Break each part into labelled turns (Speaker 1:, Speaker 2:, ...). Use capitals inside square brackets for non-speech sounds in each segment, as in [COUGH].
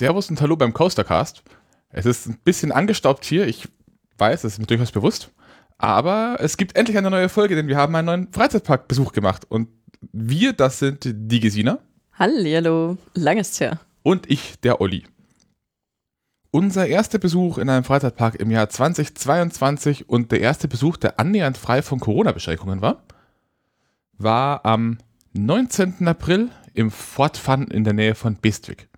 Speaker 1: Servus und Hallo beim Coastercast. Es ist ein bisschen angestaubt hier, ich weiß, das ist mir durchaus bewusst. Aber es gibt endlich eine neue Folge, denn wir haben einen neuen Freizeitparkbesuch gemacht. Und wir, das sind die Gesina.
Speaker 2: Hallihallo, lang ist's her.
Speaker 1: Und ich, der Olli. Unser erster Besuch in einem Freizeitpark im Jahr 2022 und der erste Besuch, der annähernd frei von Corona-Beschränkungen war, war am 19. April im Fort Fun in der Nähe von Bestwick.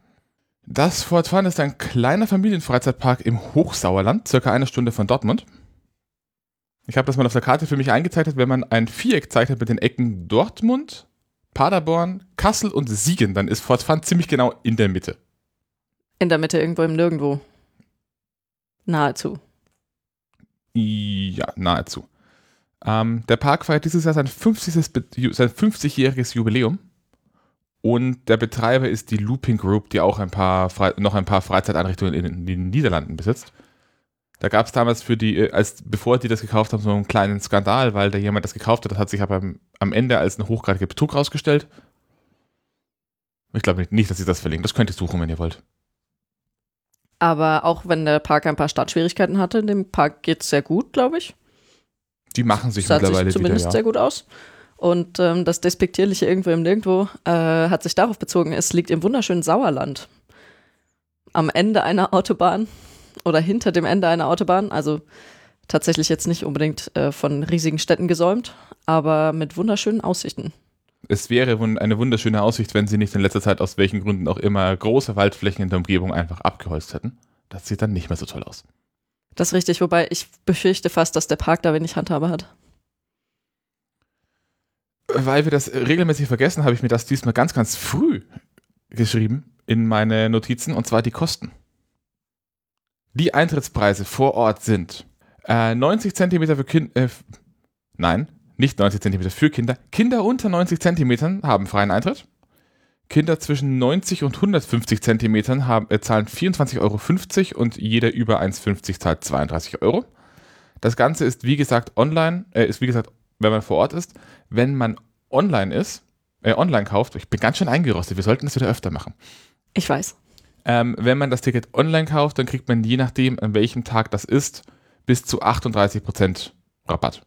Speaker 1: Das Fort Fun ist ein kleiner Familienfreizeitpark im Hochsauerland, circa eine Stunde von Dortmund. Ich habe das mal auf der Karte für mich eingezeichnet. Wenn man ein Viereck zeichnet mit den Ecken Dortmund, Paderborn, Kassel und Siegen, dann ist Fort Fun ziemlich genau in der Mitte.
Speaker 2: In der Mitte irgendwo im Nirgendwo. Nahezu.
Speaker 1: Ja, nahezu. Ähm, der Park feiert dieses Jahr sein 50-jähriges sein 50 Jubiläum. Und der Betreiber ist die Looping Group, die auch ein paar noch ein paar Freizeiteinrichtungen in, in den Niederlanden besitzt. Da gab es damals für die, äh, als bevor die das gekauft haben, so einen kleinen Skandal, weil da jemand das gekauft hat, das hat sich aber am Ende als ein hochgradiger Betrug rausgestellt. Ich glaube nicht, dass sie das verlinken. Das könnt ihr suchen, wenn ihr wollt.
Speaker 2: Aber auch wenn der Park ein paar Startschwierigkeiten hatte, dem Park geht es sehr gut, glaube ich.
Speaker 1: Die machen sich das mittlerweile
Speaker 2: sich zumindest
Speaker 1: wieder, ja.
Speaker 2: sehr gut aus. Und ähm, das Despektierliche irgendwo im Nirgendwo äh, hat sich darauf bezogen, es liegt im wunderschönen Sauerland. Am Ende einer Autobahn oder hinter dem Ende einer Autobahn. Also tatsächlich jetzt nicht unbedingt äh, von riesigen Städten gesäumt, aber mit wunderschönen Aussichten.
Speaker 1: Es wäre eine wunderschöne Aussicht, wenn sie nicht in letzter Zeit aus welchen Gründen auch immer große Waldflächen in der Umgebung einfach abgeholzt hätten. Das sieht dann nicht mehr so toll aus.
Speaker 2: Das ist richtig, wobei ich befürchte fast, dass der Park da wenig Handhabe hat.
Speaker 1: Weil wir das regelmäßig vergessen, habe ich mir das diesmal ganz, ganz früh geschrieben in meine Notizen, und zwar die Kosten. Die Eintrittspreise vor Ort sind äh, 90 Zentimeter für Kinder, äh, nein, nicht 90 Zentimeter für Kinder. Kinder unter 90 Zentimetern haben freien Eintritt. Kinder zwischen 90 und 150 Zentimetern haben, äh, zahlen 24,50 Euro und jeder über 1,50 zahlt 32 Euro. Das Ganze ist wie gesagt online, äh, ist wie gesagt, wenn man vor Ort ist. Wenn man online ist, äh, online kauft, ich bin ganz schön eingerostet, wir sollten das wieder öfter machen.
Speaker 2: Ich weiß.
Speaker 1: Ähm, wenn man das Ticket online kauft, dann kriegt man je nachdem, an welchem Tag das ist, bis zu 38% Rabatt.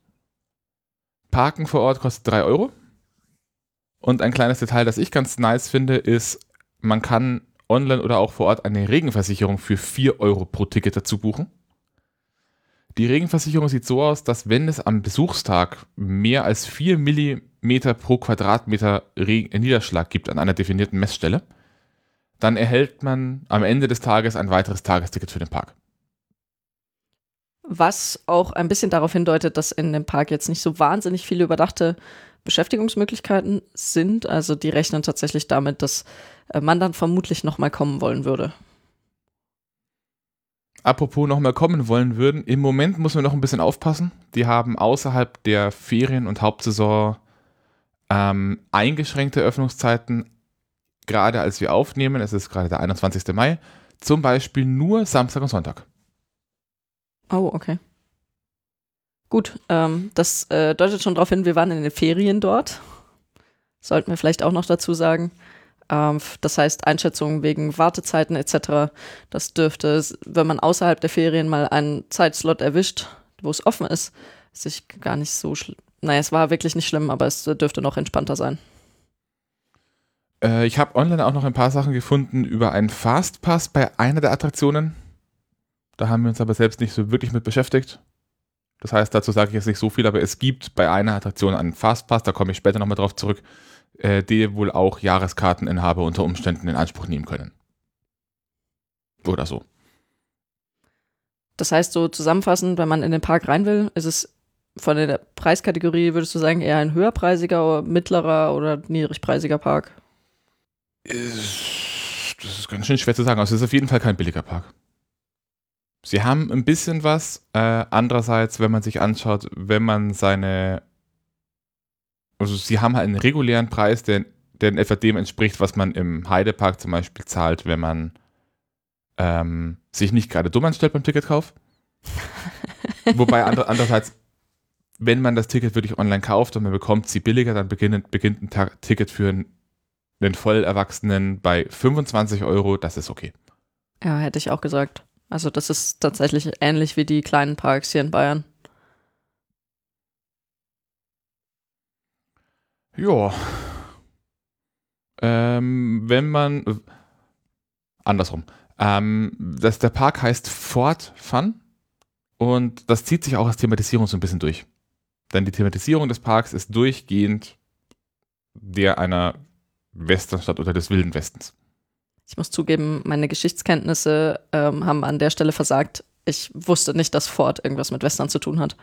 Speaker 1: Parken vor Ort kostet 3 Euro. Und ein kleines Detail, das ich ganz nice finde, ist, man kann online oder auch vor Ort eine Regenversicherung für 4 Euro pro Ticket dazu buchen. Die Regenversicherung sieht so aus, dass wenn es am Besuchstag mehr als 4 mm pro Quadratmeter Regen Niederschlag gibt an einer definierten Messstelle, dann erhält man am Ende des Tages ein weiteres Tagesticket für den Park.
Speaker 2: Was auch ein bisschen darauf hindeutet, dass in dem Park jetzt nicht so wahnsinnig viele überdachte Beschäftigungsmöglichkeiten sind. Also die rechnen tatsächlich damit, dass äh, man dann vermutlich nochmal kommen wollen würde.
Speaker 1: Apropos nochmal kommen wollen würden, im Moment muss man noch ein bisschen aufpassen. Die haben außerhalb der Ferien- und Hauptsaison ähm, eingeschränkte Öffnungszeiten, gerade als wir aufnehmen, es ist gerade der 21. Mai, zum Beispiel nur Samstag und Sonntag.
Speaker 2: Oh, okay. Gut, ähm, das äh, deutet schon darauf hin, wir waren in den Ferien dort. Sollten wir vielleicht auch noch dazu sagen. Ähm, das heißt, Einschätzungen wegen Wartezeiten etc. Das dürfte, wenn man außerhalb der Ferien mal einen Zeitslot erwischt, wo es offen ist, sich gar nicht so schlimm. Naja, es war wirklich nicht schlimm, aber es dürfte noch entspannter sein.
Speaker 1: Äh, ich habe online auch noch ein paar Sachen gefunden über einen Fastpass bei einer der Attraktionen. Da haben wir uns aber selbst nicht so wirklich mit beschäftigt. Das heißt, dazu sage ich jetzt nicht so viel, aber es gibt bei einer Attraktion einen Fastpass, da komme ich später nochmal drauf zurück, äh, die wohl auch Jahreskarteninhaber unter Umständen in Anspruch nehmen können. Oder so.
Speaker 2: Das heißt, so zusammenfassend, wenn man in den Park rein will, ist es von der Preiskategorie, würdest du sagen, eher ein höherpreisiger, mittlerer oder niedrigpreisiger Park?
Speaker 1: Das ist ganz schön schwer zu sagen. Also es ist auf jeden Fall kein billiger Park. Sie haben ein bisschen was. Äh, andererseits, wenn man sich anschaut, wenn man seine. Also, sie haben halt einen regulären Preis, der, der in etwa dem entspricht, was man im Heidepark zum Beispiel zahlt, wenn man ähm, sich nicht gerade dumm anstellt beim Ticketkauf. [LAUGHS] Wobei andre, andererseits, wenn man das Ticket wirklich online kauft und man bekommt sie billiger, dann beginnt, beginnt ein Ticket für einen, einen Vollerwachsenen bei 25 Euro. Das ist okay.
Speaker 2: Ja, hätte ich auch gesagt. Also das ist tatsächlich ähnlich wie die kleinen Parks hier in Bayern.
Speaker 1: Ja. Ähm, wenn man. Äh, andersrum. Ähm, das, der Park heißt Fort Fun und das zieht sich auch als Thematisierung so ein bisschen durch. Denn die Thematisierung des Parks ist durchgehend der einer Westernstadt oder des Wilden Westens.
Speaker 2: Ich muss zugeben, meine Geschichtskenntnisse ähm, haben an der Stelle versagt. Ich wusste nicht, dass Ford irgendwas mit Western zu tun hat.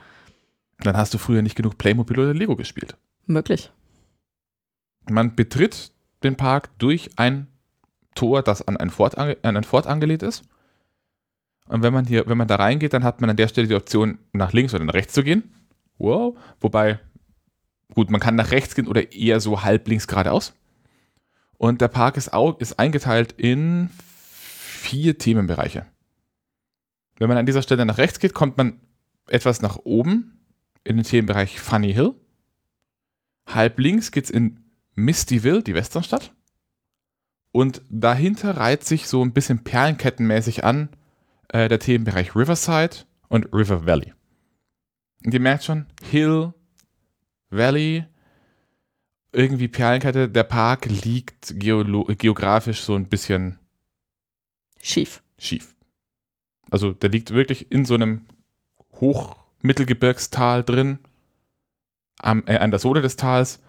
Speaker 1: Dann hast du früher nicht genug Playmobil oder Lego gespielt.
Speaker 2: Möglich.
Speaker 1: Man betritt den Park durch ein Tor, das an ein Fort, an ein Fort angelegt ist. Und wenn man hier, wenn man da reingeht, dann hat man an der Stelle die Option, nach links oder nach rechts zu gehen. Wow. Wobei, gut, man kann nach rechts gehen oder eher so halb links geradeaus. Und der Park ist, auch, ist eingeteilt in vier Themenbereiche. Wenn man an dieser Stelle nach rechts geht, kommt man etwas nach oben in den Themenbereich Funny Hill. Halb links geht es in Mistyville, die Westernstadt. Und dahinter reiht sich so ein bisschen perlenkettenmäßig an äh, der Themenbereich Riverside und River Valley. Und ihr merkt schon, Hill, Valley, irgendwie Perlenkette, der Park liegt geografisch so ein bisschen
Speaker 2: schief.
Speaker 1: Schief. Also der liegt wirklich in so einem Hochmittelgebirgstal drin, am, äh, an der Sohle des Tals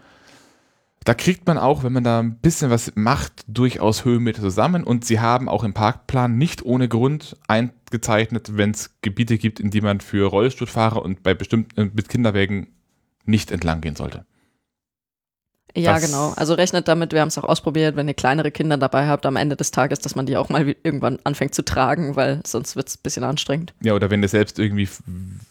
Speaker 1: da kriegt man auch, wenn man da ein bisschen was macht, durchaus Höhenmeter zusammen. Und sie haben auch im Parkplan nicht ohne Grund eingezeichnet, wenn es Gebiete gibt, in die man für Rollstuhlfahrer und bei bestimmten äh, mit Kinderwägen nicht entlang gehen sollte.
Speaker 2: Ja, das, genau. Also rechnet damit, wir haben es auch ausprobiert, wenn ihr kleinere Kinder dabei habt am Ende des Tages, dass man die auch mal irgendwann anfängt zu tragen, weil sonst wird es ein bisschen anstrengend.
Speaker 1: Ja, oder wenn ihr selbst irgendwie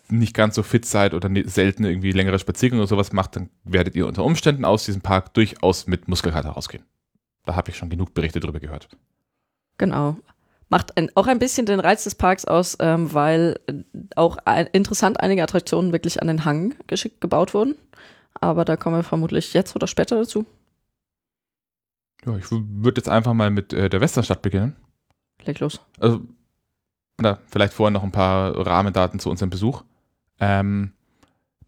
Speaker 1: nicht ganz so fit seid oder selten irgendwie längere Spaziergänge oder sowas macht, dann werdet ihr unter Umständen aus diesem Park durchaus mit Muskelkater rausgehen. Da habe ich schon genug Berichte drüber gehört.
Speaker 2: Genau. Macht ein, auch ein bisschen den Reiz des Parks aus, ähm, weil auch ein, interessant einige Attraktionen wirklich an den Hang geschickt gebaut wurden aber da kommen wir vermutlich jetzt oder später dazu.
Speaker 1: Ja, ich würde jetzt einfach mal mit äh, der Westernstadt beginnen.
Speaker 2: Leg los.
Speaker 1: Also, na, vielleicht vorher noch ein paar Rahmendaten zu unserem Besuch. Ähm,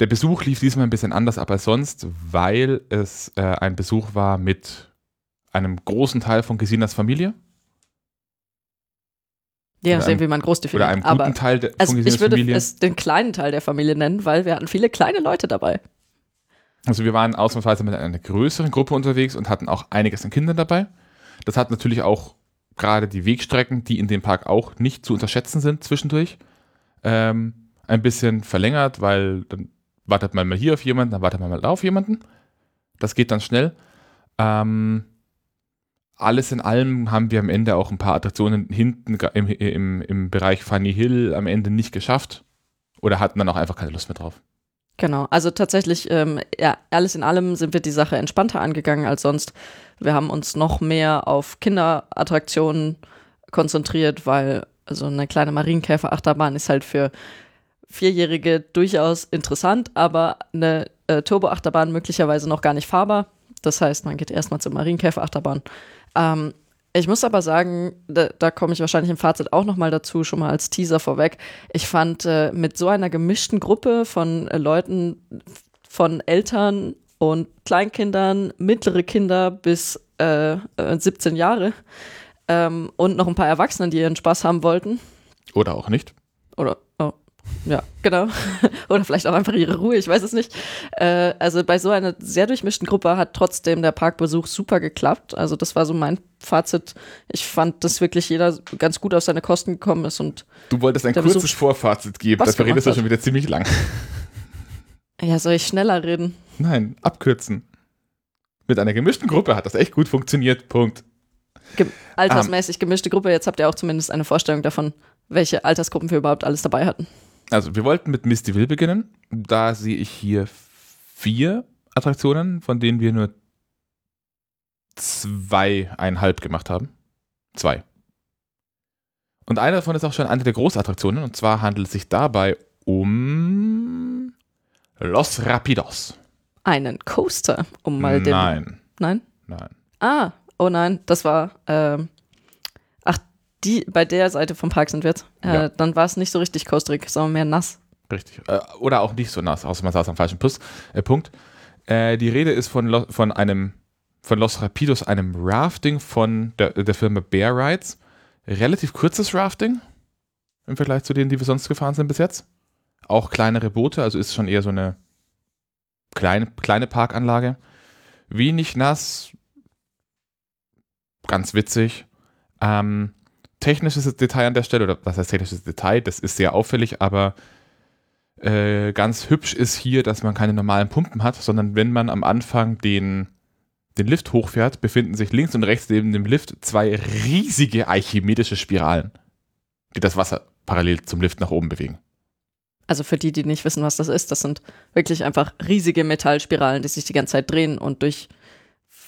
Speaker 1: der Besuch lief diesmal ein bisschen anders ab als sonst, weil es äh, ein Besuch war mit einem großen Teil von Gesinas Familie.
Speaker 2: Ja, sehen, wie man groß definiert.
Speaker 1: Oder einem guten Aber, Teil
Speaker 2: de, von also Gesinas Familie. Ich würde es den kleinen Teil der Familie nennen, weil wir hatten viele kleine Leute dabei.
Speaker 1: Also wir waren ausnahmsweise mit einer größeren Gruppe unterwegs und hatten auch einiges an Kindern dabei. Das hat natürlich auch gerade die Wegstrecken, die in dem Park auch nicht zu unterschätzen sind zwischendurch, ähm, ein bisschen verlängert, weil dann wartet man mal hier auf jemanden, dann wartet man mal da auf jemanden. Das geht dann schnell. Ähm, alles in allem haben wir am Ende auch ein paar Attraktionen hinten im, im, im Bereich Funny Hill am Ende nicht geschafft oder hatten dann auch einfach keine Lust mehr drauf.
Speaker 2: Genau, also tatsächlich, ähm, ja, alles in allem sind wir die Sache entspannter angegangen als sonst. Wir haben uns noch mehr auf Kinderattraktionen konzentriert, weil also eine kleine Marienkäferachterbahn ist halt für Vierjährige durchaus interessant, aber eine äh, Turboachterbahn möglicherweise noch gar nicht fahrbar. Das heißt, man geht erstmal zur Marienkäferachterbahn. Ähm, ich muss aber sagen, da, da komme ich wahrscheinlich im Fazit auch nochmal dazu, schon mal als Teaser vorweg. Ich fand äh, mit so einer gemischten Gruppe von äh, Leuten, von Eltern und Kleinkindern, mittlere Kinder bis äh, 17 äh, Jahre ähm, und noch ein paar Erwachsenen, die ihren Spaß haben wollten.
Speaker 1: Oder auch nicht.
Speaker 2: Oder, oh, ja, genau. [LAUGHS] Oder vielleicht auch einfach ihre Ruhe, ich weiß es nicht. Äh, also bei so einer sehr durchmischten Gruppe hat trotzdem der Parkbesuch super geklappt. Also das war so mein Fazit. Ich fand, dass wirklich jeder ganz gut auf seine Kosten gekommen ist und
Speaker 1: Du wolltest ein kurzes Besuch Vorfazit geben, dafür redest du schon wieder ziemlich lang. [LAUGHS]
Speaker 2: Ja, soll ich schneller reden?
Speaker 1: Nein, abkürzen. Mit einer gemischten Gruppe hat das echt gut funktioniert. Punkt.
Speaker 2: Ge altersmäßig gemischte Gruppe. Jetzt habt ihr auch zumindest eine Vorstellung davon, welche Altersgruppen wir überhaupt alles dabei hatten.
Speaker 1: Also, wir wollten mit Misty Will beginnen. Da sehe ich hier vier Attraktionen, von denen wir nur zweieinhalb gemacht haben. Zwei. Und eine davon ist auch schon eine der Großattraktionen. Und zwar handelt es sich dabei um Los Rapidos.
Speaker 2: Einen Coaster, um mal den.
Speaker 1: Nein.
Speaker 2: Nein?
Speaker 1: Nein.
Speaker 2: Ah, oh nein, das war. Ähm, die, bei der Seite vom Park sind wir jetzt, äh,
Speaker 1: Ja.
Speaker 2: dann war es nicht so richtig kostrig, sondern mehr nass.
Speaker 1: Richtig. Äh, oder auch nicht so nass, außer man saß am falschen Plus, äh, Punkt. Äh, die Rede ist von, Lo von einem von Los Rapidos, einem Rafting von der, der Firma Bear Rides. Relativ kurzes Rafting im Vergleich zu denen, die wir sonst gefahren sind bis jetzt. Auch kleinere Boote, also ist schon eher so eine kleine, kleine Parkanlage. Wenig nass, ganz witzig. Ähm, technisches Detail an der Stelle, oder was heißt technisches Detail? Das ist sehr auffällig, aber äh, ganz hübsch ist hier, dass man keine normalen Pumpen hat, sondern wenn man am Anfang den, den Lift hochfährt, befinden sich links und rechts neben dem Lift zwei riesige archimedische Spiralen, die das Wasser parallel zum Lift nach oben bewegen.
Speaker 2: Also für die, die nicht wissen, was das ist, das sind wirklich einfach riesige Metallspiralen, die sich die ganze Zeit drehen und durch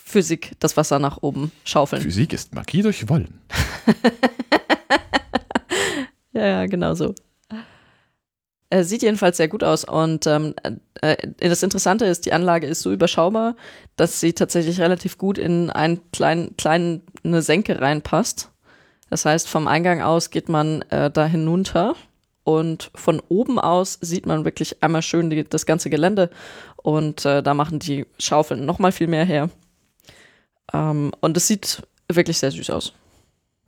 Speaker 2: Physik das Wasser nach oben schaufeln.
Speaker 1: Physik ist Magie durch Wollen. [LAUGHS]
Speaker 2: Ja, ja, genau so. Er sieht jedenfalls sehr gut aus und ähm, äh, das Interessante ist, die Anlage ist so überschaubar, dass sie tatsächlich relativ gut in einen kleinen, kleinen eine Senke reinpasst. Das heißt, vom Eingang aus geht man äh, da hinunter und von oben aus sieht man wirklich einmal schön die, das ganze Gelände und äh, da machen die Schaufeln noch mal viel mehr her. Ähm, und es sieht wirklich sehr süß aus.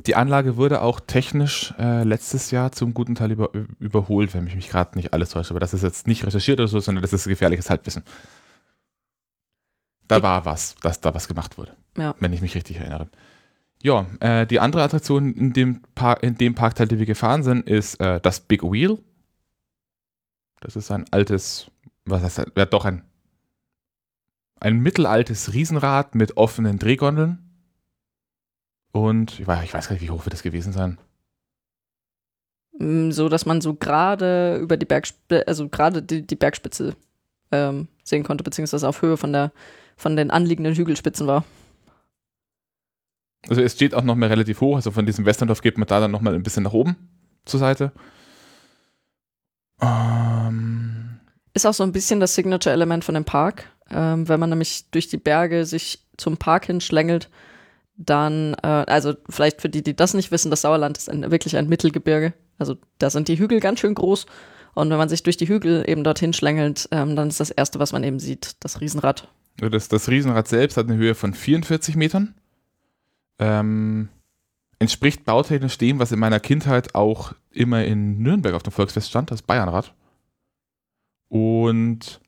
Speaker 1: Die Anlage wurde auch technisch äh, letztes Jahr zum guten Teil über, überholt, wenn mich mich gerade nicht alles täuscht. Aber das ist jetzt nicht recherchiert oder so, sondern das ist gefährliches Halbwissen. Da
Speaker 2: Ich-
Speaker 1: war was, dass da was gemacht wurde.
Speaker 2: Ja.
Speaker 1: Wenn ich mich richtig erinnere. Ja, äh, die andere Attraktion in dem, Par in dem Parkteil, den wir gefahren sind, ist äh, das Big Wheel. Das ist ein altes, was heißt das? Ja, doch ein, ein mittelaltes Riesenrad mit offenen Drehgondeln. Und ich weiß, gar nicht, wie hoch wird das gewesen sein.
Speaker 2: Mm, so dass man so gerade über die Bergspitze, also gerade die, die Bergspitze ähm, sehen konnte, beziehungsweise auf Höhe von der von den anliegenden Hügelspitzen war.
Speaker 1: Also es steht auch noch mal relativ hoch, also von diesem Westerndorf geht man da dann noch mal ein bisschen nach oben zur Seite. Ähm,
Speaker 2: Ist auch so ein bisschen das Signature-Element von dem Park. Ähm, wenn man nämlich durch die Berge sich zum Park hinschlängelt, dann, äh, also vielleicht für die, die das nicht wissen, das Sauerland ist ein, wirklich ein Mittelgebirge. Also da sind die Hügel ganz schön groß. Und wenn man sich durch die Hügel eben dorthin schlängelt, ähm, dann ist das Erste, was man eben sieht, das Riesenrad.
Speaker 1: das, das Riesenrad selbst hat eine Höhe von 44 Metern. Ähm, entspricht bautechnisch dem, was in meiner Kindheit auch immer in Nürnberg auf dem Volksfest stand, das Bayernrad. Und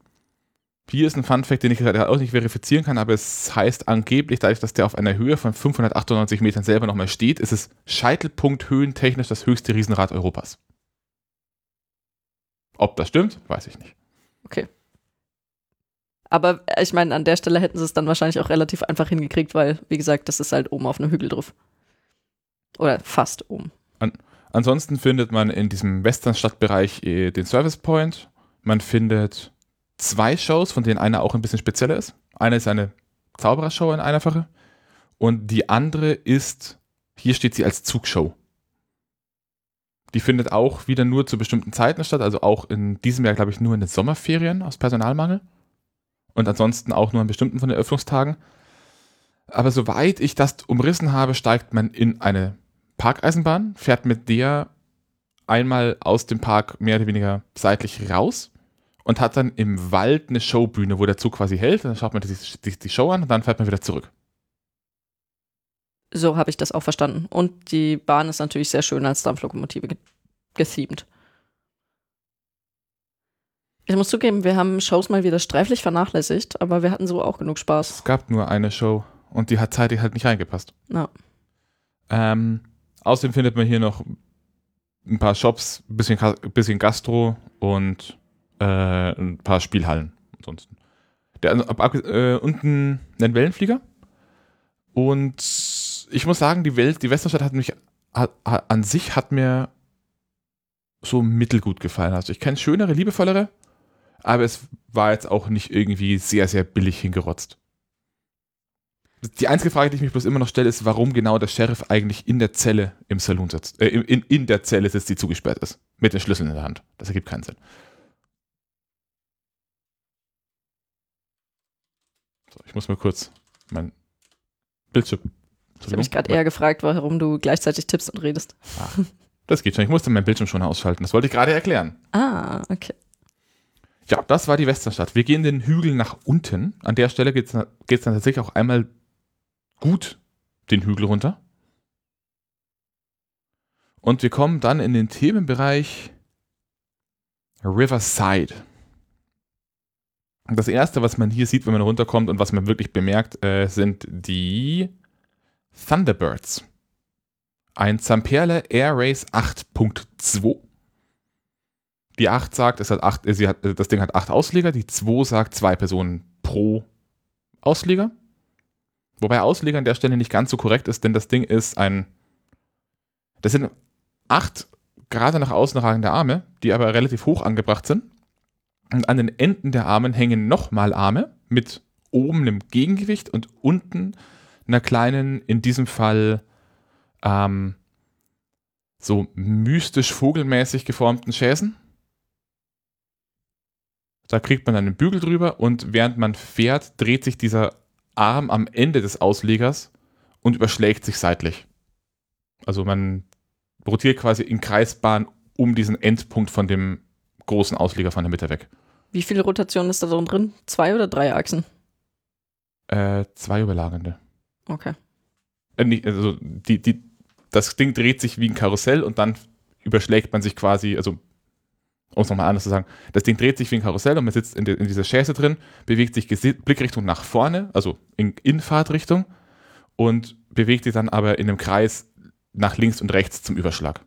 Speaker 1: hier ist ein Funfact, den ich gerade auch nicht verifizieren kann, aber es heißt angeblich, dadurch, dass der auf einer Höhe von 598 Metern selber nochmal steht, ist es Scheitelpunkt höhentechnisch das höchste Riesenrad Europas. Ob das stimmt, weiß ich nicht.
Speaker 2: Aber äh, ich meine, an der Stelle hätten sie es dann wahrscheinlich auch relativ einfach hingekriegt, weil, wie gesagt, das ist halt oben auf einem Hügel drauf. Oder fast oben.
Speaker 1: Ansonsten findet man in diesem Western-Stadtbereich äh, den Service Point. Man findet zwei Shows, von denen eine auch ein bisschen spezieller ist. Eine ist eine Zauberershow in einer Fache und die andere ist, hier steht sie als Zugshow. Die findet auch wieder nur zu bestimmten Zeiten statt, also auch in diesem Jahr, glaube ich, nur in den Sommerferien aus Personalmangel. Und ansonsten auch nur an bestimmten von den Öffnungstagen. Aber soweit ich das umrissen habe, steigt man in eine Parkeisenbahn, fährt mit der einmal aus dem Park mehr oder weniger seitlich raus und hat dann im Wald eine Showbühne, wo der Zug quasi hält. Dann schaut man sich die, die Show an und dann fährt man wieder zurück.
Speaker 2: So habe ich das auch verstanden. Und die Bahn ist natürlich sehr schön als Dampflokomotive ge gethemed. Ich muss zugeben, wir haben Shows mal wieder sträflich vernachlässigt, aber wir hatten so auch genug Spaß.
Speaker 1: Es gab nur eine Show und die hat zeitlich halt nicht reingepasst.
Speaker 2: Ja.
Speaker 1: Ähm, außerdem findet man hier noch ein paar Shops, ein bisschen, bisschen Gastro und äh, ein paar Spielhallen. Ansonsten. Der, ab, äh, unten einen Wellenflieger. Und ich muss sagen, die Welt, die Westerstadt hat mich an sich hat mir so mittelgut gefallen. Also ich kenne schönere, liebevollere, aber es war jetzt auch nicht irgendwie sehr, sehr billig hingerotzt. Die einzige Frage, die ich mich bloß immer noch stelle, ist, warum genau der Sheriff eigentlich in der Zelle im Saloon sitzt. Äh, in, in der Zelle sitzt, die zugesperrt ist. Mit den Schlüsseln in der Hand. Das ergibt keinen Sinn. So, ich muss mal kurz mein Bildschirm
Speaker 2: Ich habe mich gerade eher gefragt, warum du gleichzeitig tippst und redest.
Speaker 1: Ach, das geht schon. Ich musste meinen Bildschirm schon ausschalten. Das wollte ich gerade erklären.
Speaker 2: Ah, okay.
Speaker 1: Ja, das war die Westernstadt. Wir gehen den Hügel nach unten. An der Stelle geht es dann tatsächlich auch einmal gut den Hügel runter. Und wir kommen dann in den Themenbereich Riverside. Das erste, was man hier sieht, wenn man runterkommt und was man wirklich bemerkt, äh, sind die Thunderbirds. Ein Zamperle Air Race 8.2. Die 8 sagt, es hat 8, äh, sie hat, äh, das Ding hat 8 Ausleger, die 2 sagt zwei Personen pro Ausleger. Wobei Ausleger an der Stelle nicht ganz so korrekt ist, denn das Ding ist ein. Das sind acht gerade nach außen ragende Arme, die aber relativ hoch angebracht sind. Und an den Enden der Armen hängen nochmal Arme mit oben einem Gegengewicht und unten einer kleinen, in diesem Fall ähm, so mystisch vogelmäßig geformten Schäsen. Da kriegt man einen Bügel drüber und während man fährt, dreht sich dieser Arm am Ende des Auslegers und überschlägt sich seitlich. Also man rotiert quasi in Kreisbahn um diesen Endpunkt von dem großen Ausleger von der Mitte weg.
Speaker 2: Wie viele Rotationen ist da drin? Zwei oder drei Achsen?
Speaker 1: Äh, zwei überlagernde.
Speaker 2: Okay.
Speaker 1: Äh, nicht, also die, die, das Ding dreht sich wie ein Karussell und dann überschlägt man sich quasi, also um es nochmal anders zu sagen, das Ding dreht sich wie ein Karussell und man sitzt in, de, in dieser Schäse drin, bewegt sich Blickrichtung nach vorne, also in, in Fahrtrichtung und bewegt sich dann aber in einem Kreis nach links und rechts zum Überschlag.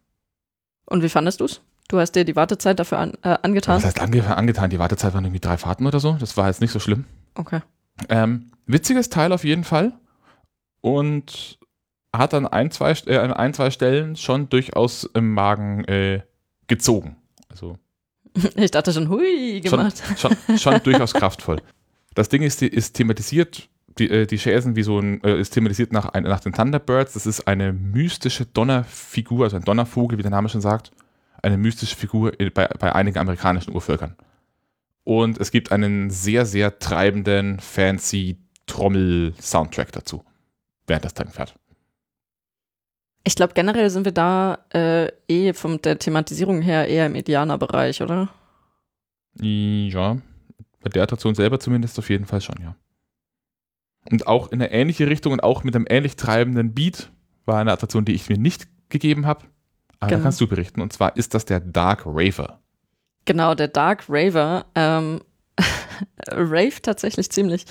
Speaker 2: Und wie fandest du es? Du hast dir die Wartezeit dafür an, äh, angetan?
Speaker 1: Was heißt ange angetan? Die Wartezeit waren irgendwie drei Fahrten oder so. Das war jetzt nicht so schlimm.
Speaker 2: Okay.
Speaker 1: Ähm, witziges Teil auf jeden Fall. Und hat an ein, zwei, äh, an ein, zwei Stellen schon durchaus im Magen äh, gezogen. Also [LAUGHS]
Speaker 2: ich dachte schon, hui, gemacht.
Speaker 1: Schon, [LAUGHS] schon, schon durchaus kraftvoll. Das Ding ist, ist thematisiert, die, äh, die Schäsen wie so ein, äh, ist thematisiert nach, ein, nach den Thunderbirds. Das ist eine mystische Donnerfigur, also ein Donnervogel, wie der Name schon sagt. Eine mystische Figur bei, bei einigen amerikanischen Urvölkern. Und es gibt einen sehr, sehr treibenden, fancy Trommel-Soundtrack dazu, während das Teil fährt.
Speaker 2: Ich glaube, generell sind wir da äh, eh von der Thematisierung her eher im Indianerbereich, oder?
Speaker 1: Ja, bei der Attraktion selber zumindest auf jeden Fall schon, ja. Und auch in eine ähnliche Richtung und auch mit einem ähnlich treibenden Beat war eine Attraktion, die ich mir nicht gegeben habe. Aber genau. da kannst du berichten. Und zwar ist das der Dark Raver.
Speaker 2: Genau, der Dark Raver. Ähm, [LAUGHS] Rave tatsächlich ziemlich.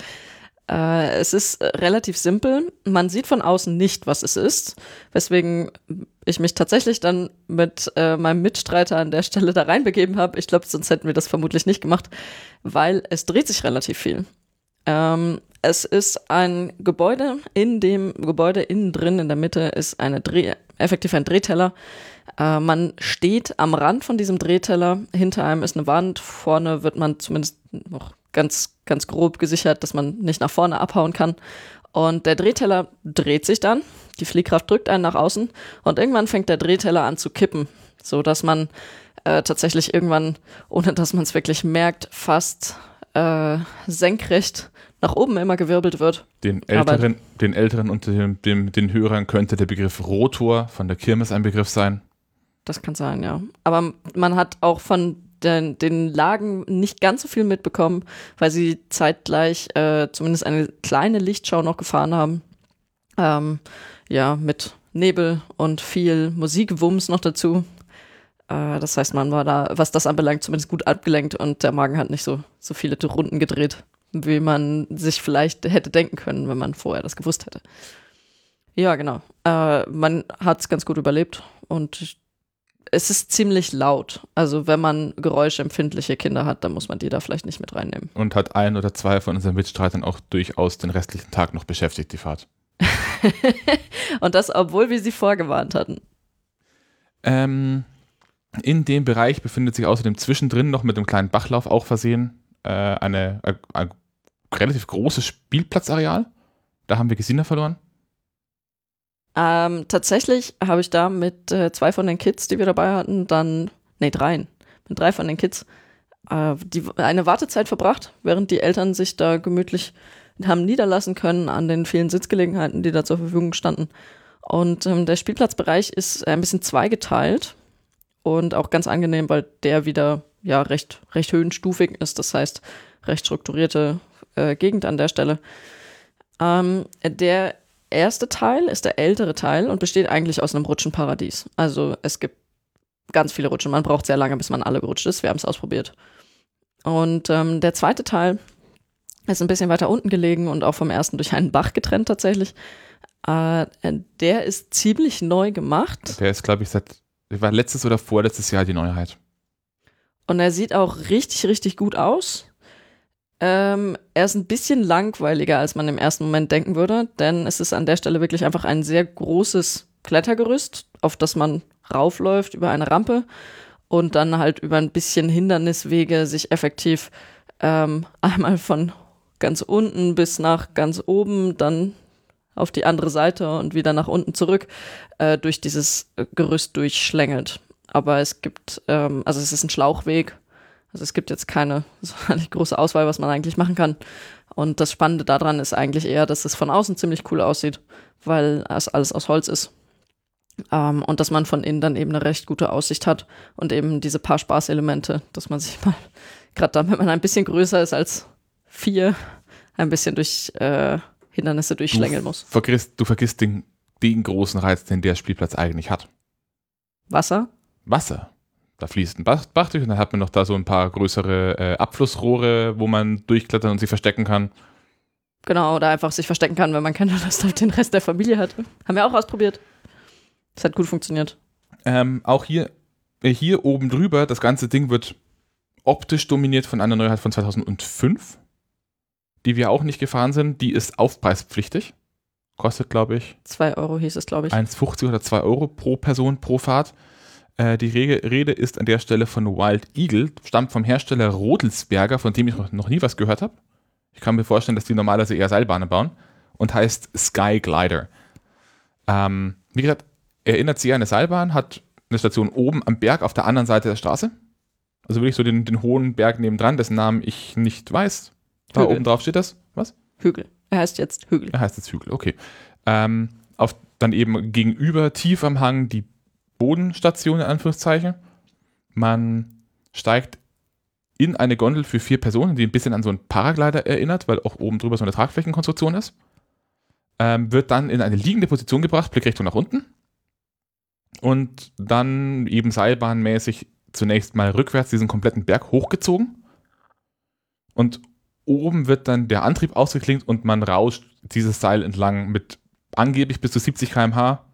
Speaker 2: Äh, es ist relativ simpel. Man sieht von außen nicht, was es ist, weswegen ich mich tatsächlich dann mit äh, meinem Mitstreiter an der Stelle da reinbegeben habe. Ich glaube, sonst hätten wir das vermutlich nicht gemacht, weil es dreht sich relativ viel. Ähm, es ist ein Gebäude. In dem Gebäude innen drin in der Mitte ist eine Dreh, effektiv ein Drehteller. Äh, man steht am Rand von diesem Drehteller. Hinter einem ist eine Wand. Vorne wird man zumindest noch ganz, ganz grob gesichert, dass man nicht nach vorne abhauen kann. Und der Drehteller dreht sich dann. Die Fliehkraft drückt einen nach außen. Und irgendwann fängt der Drehteller an zu kippen, so dass man äh, tatsächlich irgendwann, ohne dass man es wirklich merkt, fast äh, senkrecht nach oben immer gewirbelt wird.
Speaker 1: Den älteren, den älteren und dem, dem, den Hörern könnte der Begriff Rotor von der Kirmes ein Begriff sein.
Speaker 2: Das kann sein, ja. Aber man hat auch von den, den Lagen nicht ganz so viel mitbekommen, weil sie zeitgleich äh, zumindest eine kleine Lichtschau noch gefahren haben. Ähm, ja, mit Nebel und viel Musikwumms noch dazu. Äh, das heißt, man war da, was das anbelangt, zumindest gut abgelenkt und der Magen hat nicht so, so viele Runden gedreht wie man sich vielleicht hätte denken können, wenn man vorher das gewusst hätte. Ja, genau. Äh, man hat es ganz gut überlebt und es ist ziemlich laut. Also wenn man geräuschempfindliche Kinder hat, dann muss man die da vielleicht nicht mit reinnehmen.
Speaker 1: Und hat ein oder zwei von unseren Mitstreitern auch durchaus den restlichen Tag noch beschäftigt, die Fahrt. [LAUGHS]
Speaker 2: und das, obwohl wir sie vorgewarnt hatten.
Speaker 1: Ähm, in dem Bereich befindet sich außerdem zwischendrin noch mit einem kleinen Bachlauf auch versehen äh, eine, eine, relativ großes Spielplatzareal. Da haben wir Gesina verloren.
Speaker 2: Ähm, tatsächlich habe ich da mit äh, zwei von den Kids, die wir dabei hatten, dann, nee, dreien, mit drei von den Kids, äh, die, eine Wartezeit verbracht, während die Eltern sich da gemütlich haben niederlassen können an den vielen Sitzgelegenheiten, die da zur Verfügung standen. Und ähm, der Spielplatzbereich ist ein bisschen zweigeteilt und auch ganz angenehm, weil der wieder ja recht, recht höhenstufig ist. Das heißt, recht strukturierte äh, Gegend an der Stelle. Ähm, der erste Teil ist der ältere Teil und besteht eigentlich aus einem Rutschenparadies. Also es gibt ganz viele Rutschen. Man braucht sehr lange, bis man alle gerutscht ist. Wir haben es ausprobiert. Und ähm, der zweite Teil ist ein bisschen weiter unten gelegen und auch vom ersten durch einen Bach getrennt tatsächlich. Äh, der ist ziemlich neu gemacht.
Speaker 1: Der ist, glaube ich, seit war letztes oder vorletztes Jahr die Neuheit.
Speaker 2: Und er sieht auch richtig, richtig gut aus. Ähm, er ist ein bisschen langweiliger, als man im ersten Moment denken würde, denn es ist an der Stelle wirklich einfach ein sehr großes Klettergerüst, auf das man raufläuft über eine Rampe und dann halt über ein bisschen Hinderniswege sich effektiv ähm, [LAUGHS] einmal von ganz unten bis nach ganz oben, dann auf die andere Seite und wieder nach unten zurück äh, durch dieses Gerüst durchschlängelt. Aber es gibt, ähm, also es ist ein Schlauchweg, also es gibt jetzt keine [LAUGHS] so eine große Auswahl, was man eigentlich machen kann. Und das Spannende daran ist eigentlich eher, dass es von außen ziemlich cool aussieht, weil es alles aus Holz ist. Ähm, und dass man von innen dann eben eine recht gute Aussicht hat und eben diese paar Spaßelemente, dass man sich [LAUGHS] mal, gerade dann, wenn man ein bisschen größer ist als vier, ein bisschen durch äh, Hindernisse durchschlängeln muss.
Speaker 1: Vergisst, du vergisst den, den großen Reiz, den der Spielplatz eigentlich hat.
Speaker 2: Wasser?
Speaker 1: Wasser. Da fließt ein Bach, Bach durch und dann hat man noch da so ein paar größere äh, Abflussrohre, wo man durchklettern und sich verstecken kann.
Speaker 2: Genau, oder einfach sich verstecken kann, wenn man keine Lust auf den Rest der Familie hat. Haben wir auch ausprobiert. Das hat gut funktioniert.
Speaker 1: Ähm, auch hier, äh, hier oben drüber, das ganze Ding wird optisch dominiert von einer Neuheit von 2005, die wir auch nicht gefahren sind. Die ist aufpreispflichtig. Kostet, glaube ich.
Speaker 2: 2 Euro hieß es, glaube ich.
Speaker 1: 1,50 oder 2 Euro pro Person pro Fahrt. Äh, die Rede, Rede ist an der Stelle von Wild Eagle, stammt vom Hersteller Rodelsberger, von dem ich noch, noch nie was gehört habe. Ich kann mir vorstellen, dass die normalerweise eher Seilbahnen bauen und heißt Sky Glider. Ähm, wie gesagt, erinnert sie an eine Seilbahn, hat eine Station oben am Berg auf der anderen Seite der Straße. Also wirklich so den, den hohen Berg nebendran, dessen Namen ich nicht weiß. Da
Speaker 2: Hügel.
Speaker 1: oben drauf steht das. Was?
Speaker 2: Hügel. Er heißt jetzt Hügel.
Speaker 1: Er heißt jetzt Hügel, okay. Ähm, auf, dann eben gegenüber, tief am Hang, die Bodenstation in Anführungszeichen. Man steigt in eine Gondel für vier Personen, die ein bisschen an so einen Paraglider erinnert, weil auch oben drüber so eine Tragflächenkonstruktion ist. Ähm, wird dann in eine liegende Position gebracht, Blickrichtung nach unten. Und dann eben seilbahnmäßig zunächst mal rückwärts diesen kompletten Berg hochgezogen. Und oben wird dann der Antrieb ausgeklinkt und man rauscht dieses Seil entlang mit angeblich bis zu 70 km/h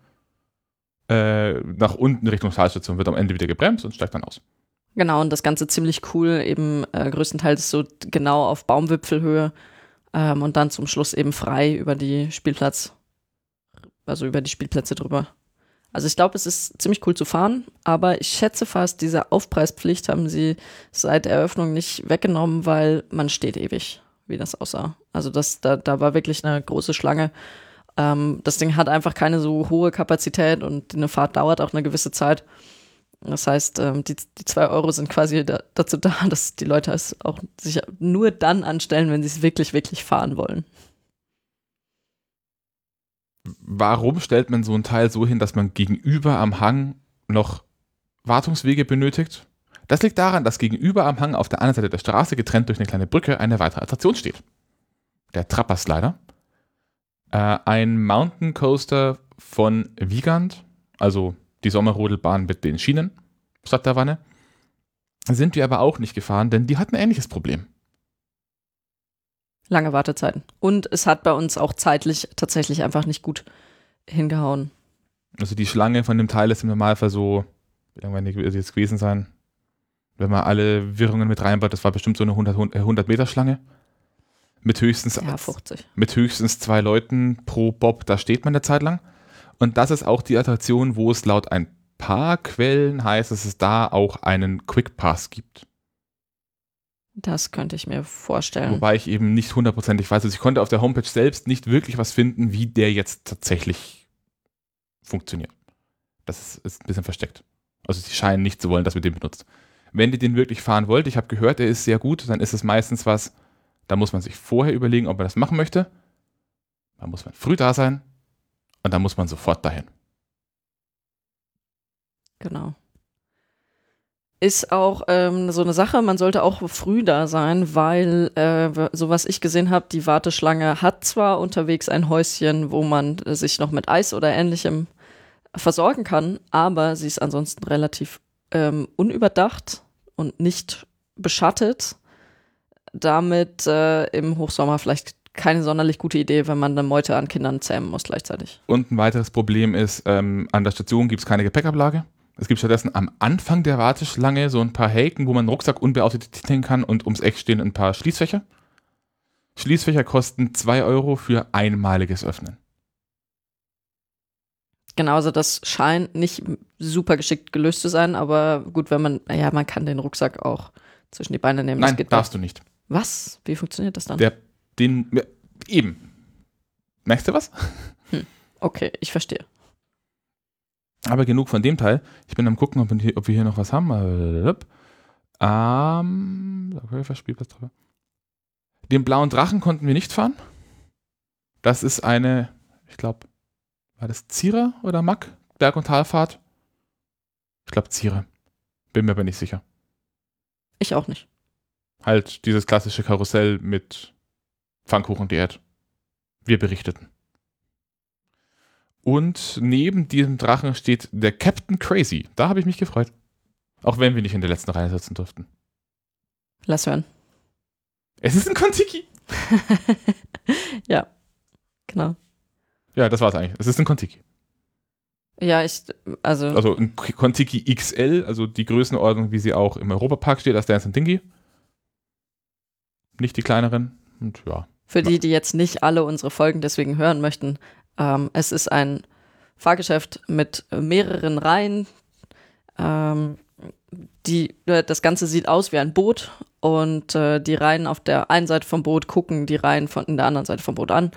Speaker 1: äh, nach unten Richtung Talstation, wird am Ende wieder gebremst und steigt dann aus.
Speaker 2: Genau, und das Ganze ziemlich cool, eben äh, größtenteils so genau auf Baumwipfelhöhe ähm, und dann zum Schluss eben frei über die Spielplatz, also über die Spielplätze drüber. Also ich glaube, es ist ziemlich cool zu fahren, aber ich schätze fast, diese Aufpreispflicht haben sie seit Eröffnung nicht weggenommen, weil man steht ewig, wie das aussah. Also das, da, da war wirklich eine große Schlange. Ähm, das Ding hat einfach keine so hohe Kapazität und eine Fahrt dauert auch eine gewisse Zeit. Das heißt, ähm, die, die zwei Euro sind quasi da, dazu da, [LAUGHS] dass die Leute es auch sich nur dann anstellen, wenn sie es wirklich, wirklich fahren wollen.
Speaker 1: Warum stellt man so ein Teil so hin, dass man gegenüber am Hang noch Wartungswege benötigt? Das liegt daran, dass gegenüber am Hang auf der anderen Seite der Straße, getrennt durch eine kleine Brücke, eine weitere Attraktion steht. Der Trapper Slider. Äh, ein Mountain Coaster von Wiegand, also die Sommerrodelbahn mit den Schienen statt der Wanne. Sind wir aber auch nicht gefahren, denn die hatten ein ähnliches Problem.
Speaker 2: Lange Wartezeiten. Und es hat bei uns auch zeitlich tatsächlich einfach nicht gut hingehauen.
Speaker 1: Also die Schlange von dem Teil ist im Normalfall so, wie lange die jetzt gewesen sein? Wenn man alle Wirrungen mit reinbaut, das war bestimmt so eine 100, 100 Meter Schlange. Mit höchstens,
Speaker 2: Ja, 50.
Speaker 1: mit höchstens zwei Leuten pro Bob, da steht man eine Zeit lang. Und das ist auch die Attraktion, wo es laut ein paar Quellen heißt, dass es da auch einen Quick Pass gibt.
Speaker 2: Das könnte ich mir vorstellen.
Speaker 1: Wobei ich eben nicht hundertprozentig weiß. Also ich konnte auf der Homepage selbst nicht wirklich was finden, wie der jetzt tatsächlich funktioniert. Das ist, ist ein bisschen versteckt. Also sie scheinen nicht zu wollen, dass man den benutzt. Wenn ihr den wirklich fahren wollt, ich habe gehört, er ist sehr gut, dann ist es meistens was, Da muss man sich vorher überlegen, ob man das machen möchte. Da muss man früh da sein und dann muss man sofort dahin.
Speaker 2: Genau. Ist auch ähm, so eine Sache, man sollte auch früh da sein, weil, äh, so was ich gesehen habe, die Warteschlange hat zwar unterwegs ein Häuschen, wo man äh, sich noch mit Eis oder ähnlichem versorgen kann, aber sie ist ansonsten relativ ähm, unüberdacht und nicht beschattet. Damit äh, im Hochsommer vielleicht keine sonderlich gute Idee, wenn man eine Meute an Kindern zähmen muss gleichzeitig.
Speaker 1: Und ein weiteres Problem ist, ähm, an der Station gibt es keine Gepäckablage. Es gibt stattdessen am Anfang der Warteschlange so ein paar Häken, wo man einen Rucksack unbeaufsichtigt hinhängen kann und ums Eck stehen ein paar Schließfächer. Schließfächer kosten 2 Euro für einmaliges Öffnen.
Speaker 2: Genau, also das scheint nicht super geschickt gelöst zu sein, aber gut, wenn man, ja, man kann den Rucksack auch zwischen die Beine nehmen.
Speaker 1: Nein, darfst du nicht.
Speaker 2: Was? Wie funktioniert das dann?
Speaker 1: Der, den, eben. Merkst du was?
Speaker 2: Hm. Okay, ich verstehe.
Speaker 1: Aber genug von dem Teil. Ich bin am gucken, ob wir hier, ob wir hier noch was haben. Ähm, den blauen Drachen konnten wir nicht fahren. Das ist eine, ich glaube, war das Zierer oder Mack? Berg- und Talfahrt? Ich glaube Zierer. Bin mir aber nicht sicher.
Speaker 2: Ich auch nicht.
Speaker 1: Halt dieses klassische Karussell mit Pfannkuchen-Diät. Wir berichteten. Und neben diesem Drachen steht der Captain Crazy. Da habe ich mich gefreut. Auch wenn wir nicht in der letzten Reihe sitzen durften.
Speaker 2: Lass hören.
Speaker 1: Es ist ein Kontiki. [LAUGHS]
Speaker 2: ja, genau.
Speaker 1: Ja, das war es eigentlich. Es ist ein Kontiki.
Speaker 2: Ja, ich, also.
Speaker 1: Also ein Kontiki XL, also die Größenordnung, wie sie auch im Europapark steht, als Dance Dingy. Nicht die kleineren. Und ja.
Speaker 2: Für die, die jetzt nicht alle unsere Folgen deswegen hören möchten, ähm, es ist ein Fahrgeschäft mit mehreren Reihen. Ähm, die, äh, das Ganze sieht aus wie ein Boot und äh, die Reihen auf der einen Seite vom Boot gucken die Reihen von der anderen Seite vom Boot an.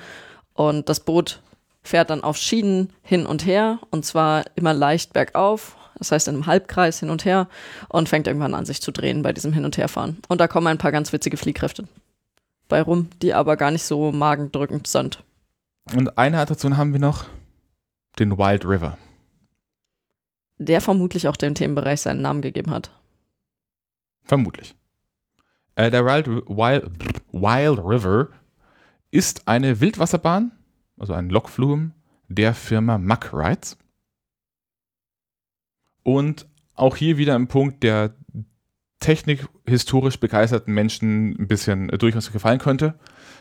Speaker 2: Und das Boot fährt dann auf Schienen hin und her und zwar immer leicht bergauf, das heißt in einem Halbkreis hin und her und fängt irgendwann an, sich zu drehen bei diesem Hin- und Herfahren. Und da kommen ein paar ganz witzige Fliehkräfte bei rum, die aber gar nicht so magendrückend sind.
Speaker 1: Und eine Attraktion haben wir noch, den Wild River.
Speaker 2: Der vermutlich auch dem Themenbereich seinen Namen gegeben hat.
Speaker 1: Vermutlich. Äh, der Wild, Wild, Wild River ist eine Wildwasserbahn, also ein Lokflume der Firma Muck Rides. Und auch hier wieder ein Punkt, der Technik historisch begeisterten Menschen ein bisschen durchaus gefallen könnte.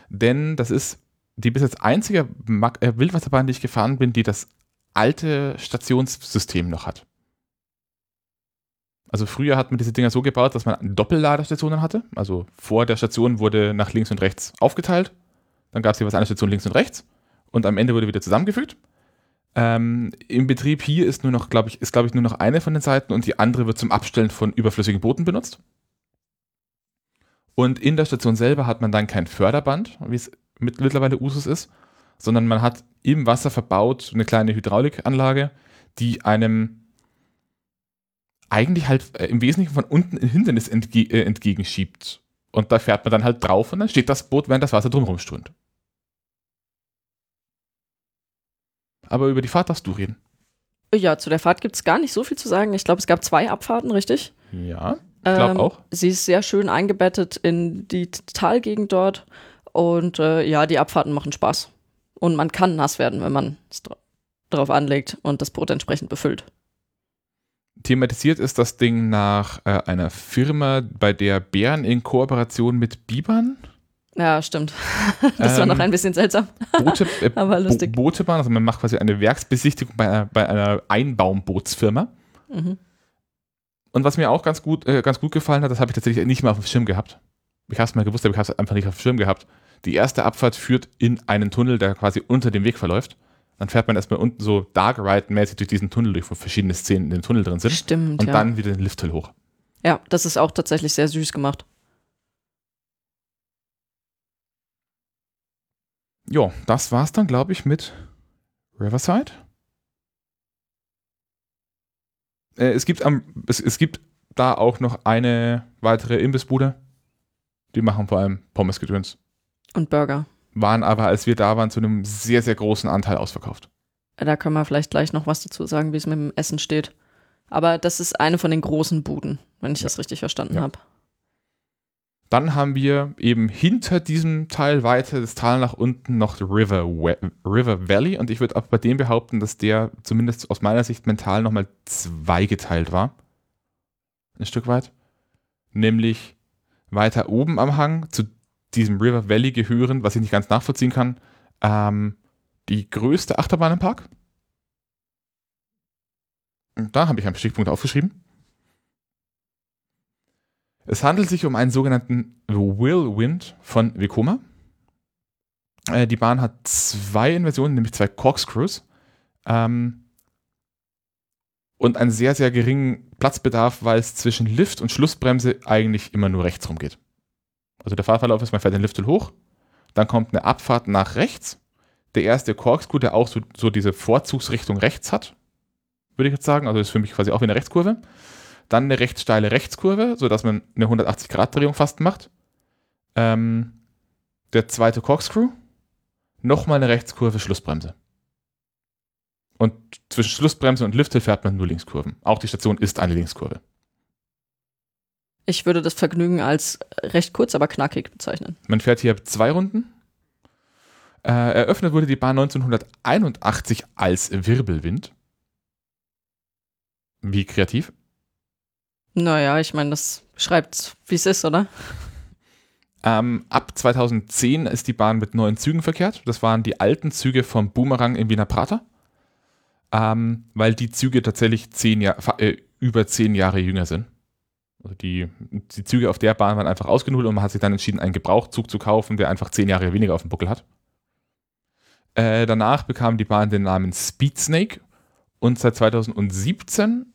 Speaker 1: Denn das ist die bis jetzt einzige äh, Wildwasserbahn, die ich gefahren bin, die das alte Stationssystem noch hat. Also früher hat man diese Dinger so gebaut, dass man Doppelladestationen hatte. Also vor der Station wurde nach links und rechts aufgeteilt. Dann gab es jeweils eine Station links und rechts. Und am Ende wurde wieder zusammengefügt. Ähm, Im Betrieb hier ist nur noch, glaube ich, ist glaube ich nur noch eine von den Seiten und die andere wird zum Abstellen von überflüssigen Booten benutzt. Und in der Station selber hat man dann kein Förderband, wie es mittlerweile Usus ist, sondern man hat im Wasser verbaut eine kleine Hydraulikanlage, die einem eigentlich halt äh, im Wesentlichen von unten ein Hindernis entge äh, entgegenschiebt. Und da fährt man dann halt drauf und dann steht das Boot, während das Wasser drumherum strömt. Aber über die Fahrt darfst du reden.
Speaker 2: Ja, zu der Fahrt gibt es gar nicht so viel zu sagen. Ich glaube, es gab zwei Abfahrten, richtig?
Speaker 1: Ja, ich glaube ähm, auch.
Speaker 2: Sie ist sehr schön eingebettet in die Talgegend dort. Und äh, ja, die Abfahrten machen Spaß. Und man kann nass werden, wenn man es drauf anlegt und das Boot entsprechend befüllt.
Speaker 1: Thematisiert ist das Ding nach äh, einer Firma, bei der Bären in Kooperation mit Bibern.
Speaker 2: Ja, stimmt. [LAUGHS] Das ähm, war noch ein bisschen seltsam.
Speaker 1: Boote, äh, [LAUGHS]
Speaker 2: Aber lustig.
Speaker 1: Bo Bootebahn, also man macht quasi eine Werksbesichtigung bei einer, bei einer Einbaumbootsfirma. Mhm. Und was mir auch ganz gut, äh, ganz gut gefallen hat, das habe ich tatsächlich nicht mal auf dem Schirm gehabt. Ich habe es mal gewusst, aber ich habe es einfach nicht auf dem Schirm gehabt. Die erste Abfahrt führt in einen Tunnel, der quasi unter dem Weg verläuft. Dann fährt man erstmal unten so Dark Ride-mäßig durch diesen Tunnel durch, wo verschiedene Szenen in dem Tunnel drin sind.
Speaker 2: Stimmt.
Speaker 1: Und
Speaker 2: ja.
Speaker 1: dann wieder den Lifthill hoch.
Speaker 2: Ja, das ist auch tatsächlich sehr süß gemacht.
Speaker 1: Ja, das war's dann, glaube ich, mit Riverside. Äh, es, gibt am, es, es gibt da auch noch eine weitere Imbissbude Die machen vor allem Pommesgedöns.
Speaker 2: Und Burger.
Speaker 1: Waren aber, als wir da waren, zu einem sehr, sehr großen Anteil ausverkauft.
Speaker 2: Da können wir vielleicht gleich noch was dazu sagen, wie es mit dem Essen steht. Aber das ist eine von den großen Buden, wenn ich
Speaker 1: Ja.
Speaker 2: das richtig verstanden
Speaker 1: Ja.
Speaker 2: habe.
Speaker 1: Dann haben wir eben hinter diesem Teil weiter das Tal nach unten noch River, River Valley und ich würde auch bei dem behaupten, dass der zumindest aus meiner Sicht mental nochmal zweigeteilt war. Ein Stück weit. Nämlich weiter oben am Hang zu diesem River Valley gehören, was ich nicht ganz nachvollziehen kann, ähm, die größte Achterbahn im Park. Und da habe ich einen Stichpunkt aufgeschrieben. Es handelt sich um einen sogenannten Whirlwind von Vekoma. Äh, die Bahn hat zwei Inversionen, nämlich zwei Corkscrews. Ähm, und einen sehr, sehr geringen Platzbedarf, weil es zwischen Lift und Schlussbremse eigentlich immer nur rechts rum geht. Also der Fahrverlauf ist, man fährt den Lift hoch, dann kommt eine Abfahrt nach rechts. Der erste Corkscrew, der auch so, so diese Vorzugsrichtung rechts hat, würde ich jetzt sagen. Also ist für mich quasi auch wie eine Rechtskurve dann eine recht steile Rechtskurve, sodass man eine 180-Grad-Drehung fast macht. Ähm, der zweite Corkscrew, nochmal eine Rechtskurve, Schlussbremse. Und zwischen Schlussbremse und Lifthill fährt man nur Linkskurven. Auch die Station ist eine Linkskurve.
Speaker 2: Ich würde das Vergnügen als recht kurz, aber knackig bezeichnen.
Speaker 1: Man fährt hier zwei Runden. Äh, eröffnet wurde die Bahn 1981 als Wirbelwind. Wie kreativ.
Speaker 2: Naja, ich meine, das schreibt, wie es ist, oder?
Speaker 1: Ähm, ab 2010 ist die Bahn mit neuen Zügen verkehrt. Das waren die alten Züge vom Boomerang in Wiener Prater. Ähm, weil die Züge tatsächlich zehn Jahr, äh, über zehn Jahre jünger sind. Also die, die Züge auf der Bahn waren einfach ausgenudelt und man hat sich dann entschieden, einen Gebrauchzug zu kaufen, der einfach zehn Jahre weniger auf dem Buckel hat. Äh, danach bekam die Bahn den Namen Speed Snake und seit 2017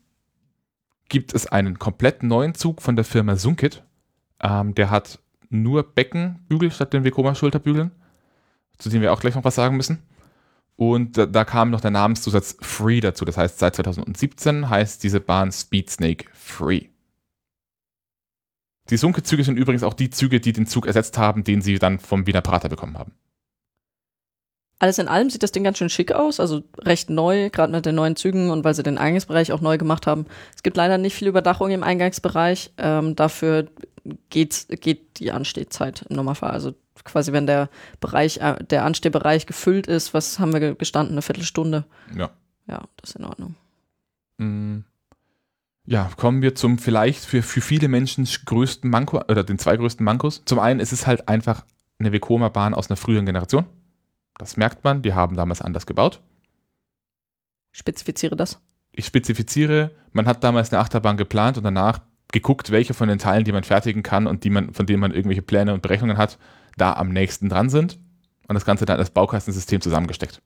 Speaker 1: gibt es einen komplett neuen Zug von der Firma Sunkit. Ähm, der hat nur Beckenbügel statt den Vekoma-Schulterbügeln, zu denen wir auch gleich noch was sagen müssen. Und da, da kam noch der Namenszusatz Free dazu. Das heißt, seit 2017 heißt diese Bahn Speed Snake Free. Die Sunkit-Züge sind übrigens auch die Züge, die den Zug ersetzt haben, den sie dann vom Wiener Prater bekommen haben.
Speaker 2: Alles in allem sieht das Ding ganz schön schick aus, also recht neu, gerade mit den neuen Zügen und weil sie den Eingangsbereich auch neu gemacht haben. Es gibt leider nicht viel Überdachung im Eingangsbereich. Ähm, dafür geht, geht die Anstehzeit im Normalfall. Also quasi, wenn der Bereich, äh, der Anstehbereich gefüllt ist, was haben wir ge- gestanden? Eine Viertelstunde.
Speaker 1: Ja.
Speaker 2: Ja, das ist in Ordnung.
Speaker 1: Mm. Ja, kommen wir zum vielleicht für, für viele Menschen größten Manko oder den zwei größten Mankos. Zum einen ist es halt einfach eine Vekoma-Bahn aus einer früheren Generation. Das merkt man, die haben damals anders gebaut.
Speaker 2: Spezifiziere das.
Speaker 1: Ich spezifiziere, man hat damals eine Achterbahn geplant und danach geguckt, welche von den Teilen, die man fertigen kann und die man, von denen man irgendwelche Pläne und Berechnungen hat, da am nächsten dran sind und das Ganze dann als Baukastensystem zusammengesteckt.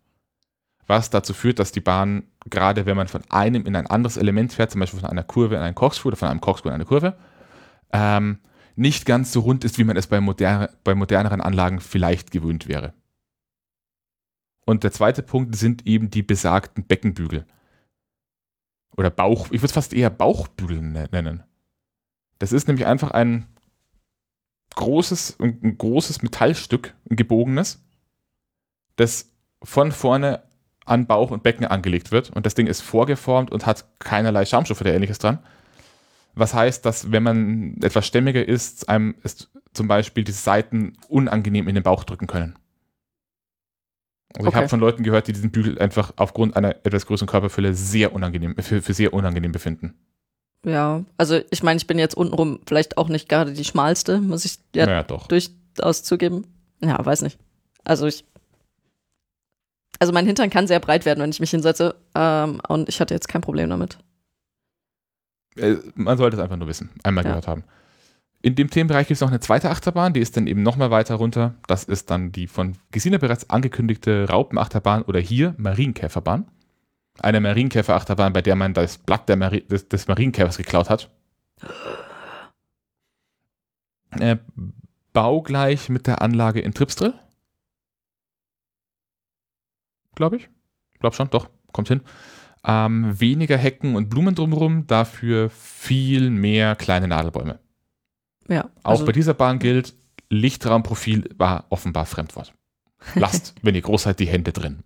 Speaker 1: Was dazu führt, dass die Bahn, gerade wenn man von einem in ein anderes Element fährt, zum Beispiel von einer Kurve in einen Corkscrew oder von einem Corkscrew in eine Kurve, ähm, nicht ganz so rund ist, wie man es bei, moderne, bei moderneren Anlagen vielleicht gewöhnt wäre. Und der zweite Punkt sind eben die besagten Beckenbügel. Oder Bauch, ich würde es fast eher Bauchbügel ne- nennen. Das ist nämlich einfach ein großes, ein großes Metallstück, ein gebogenes, das von vorne an Bauch und Becken angelegt wird. Und das Ding ist vorgeformt und hat keinerlei Schaumstoff oder ähnliches dran. Was heißt, dass wenn man etwas stämmiger ist, einem ist zum Beispiel die Seiten unangenehm in den Bauch drücken können. Also ich
Speaker 2: Okay.
Speaker 1: habe von Leuten gehört, die diesen Bügel einfach aufgrund einer etwas größeren Körperfülle sehr unangenehm, für, für sehr unangenehm befinden.
Speaker 2: Ja, also ich meine, ich bin jetzt untenrum vielleicht auch nicht gerade die schmalste, muss ich ja
Speaker 1: naja, doch.
Speaker 2: durchaus zugeben. Ja, weiß nicht. Also ich. Also mein Hintern kann sehr breit werden, wenn ich mich hinsetze. Ähm, und ich hatte jetzt kein Problem damit.
Speaker 1: Äh, man sollte es einfach nur wissen, einmal
Speaker 2: Ja.
Speaker 1: gehört haben. In dem Themenbereich gibt es noch eine zweite Achterbahn, die ist dann eben nochmal weiter runter. Das ist dann die von Gesine bereits angekündigte Raupenachterbahn oder hier Marienkäferbahn. Eine Marienkäferachterbahn, bei der man das Blatt Mari des, des Marienkäfers geklaut hat. Äh, baugleich mit der Anlage in Tripsdrill. Glaube ich. Glaub schon, doch, kommt hin. Ähm, weniger Hecken und Blumen drumherum, dafür viel mehr kleine Nadelbäume.
Speaker 2: Ja.
Speaker 1: Auch
Speaker 2: also,
Speaker 1: bei dieser Bahn gilt, Lichtraumprofil war offenbar Fremdwort. Lasst, [LAUGHS] wenn ihr groß seid, die Hände drin.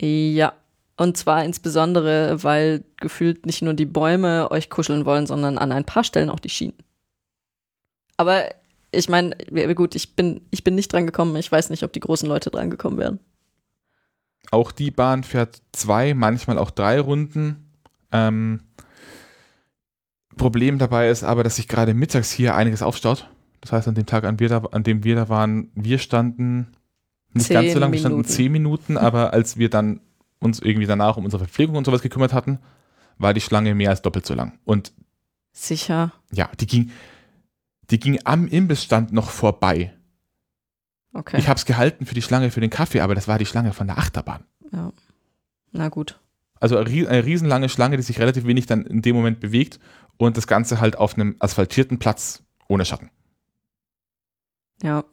Speaker 2: Ja. Und zwar insbesondere, weil gefühlt nicht nur die Bäume euch kuscheln wollen, sondern an ein paar Stellen auch die Schienen. Aber ich meine, gut, ich bin, ich bin nicht dran gekommen. Ich weiß nicht, ob die großen Leute dran gekommen wären.
Speaker 1: Auch die Bahn fährt zwei, manchmal auch drei Runden. Ähm, Problem dabei ist aber, dass sich gerade mittags hier einiges aufstaut. Das heißt, an dem Tag, an, wir da, an dem wir da waren, wir standen nicht ganz so lange, wir standen zehn Minuten, [LAUGHS] aber als wir dann uns irgendwie danach um unsere Verpflegung und sowas gekümmert hatten, war die Schlange mehr als doppelt so lang. Und
Speaker 2: Sicher.
Speaker 1: ja, die ging, die ging am Imbissstand noch vorbei.
Speaker 2: Okay.
Speaker 1: Ich habe es gehalten für die Schlange für den Kaffee, aber das war die Schlange von der Achterbahn.
Speaker 2: ja. Na gut.
Speaker 1: Also eine riesenlange Schlange, die sich relativ wenig dann in dem Moment bewegt und das Ganze halt auf einem asphaltierten Platz ohne Schatten.
Speaker 2: Ja.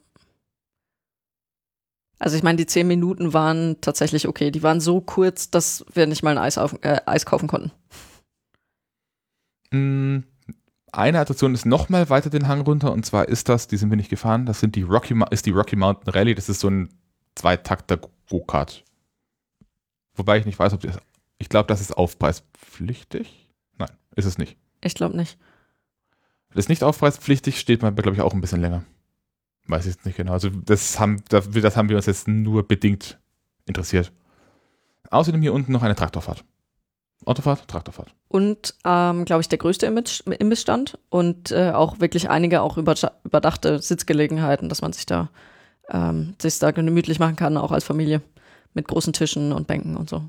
Speaker 2: Also ich meine, die zehn Minuten waren tatsächlich okay. Die waren so kurz, dass wir nicht mal ein Eis, auf, äh, Eis kaufen konnten.
Speaker 1: Mm, Eine Attraktion ist nochmal weiter den Hang runter und zwar ist das, die sind wir nicht gefahren, das sind die Rocky, ist die Rocky Mountain Rally, das ist so ein Zweitakter Go-Kart. Wobei ich nicht weiß, ob das, ich glaube, das ist aufpreispflichtig. Nein, ist es nicht.
Speaker 2: Ich glaube nicht.
Speaker 1: Das ist nicht aufpreispflichtig, steht man, glaube ich, auch ein bisschen länger. Weiß ich jetzt nicht genau. Also das haben, das, haben wir uns jetzt nur bedingt interessiert. Außerdem hier unten noch eine Traktorfahrt. Autofahrt, Traktorfahrt.
Speaker 2: Und, ähm, glaube ich, der größte Imbissstand und äh, auch wirklich einige auch überdachte Sitzgelegenheiten, dass man sich da, ähm, sich da gemütlich machen kann, auch als Familie. Mit großen Tischen und Bänken und so.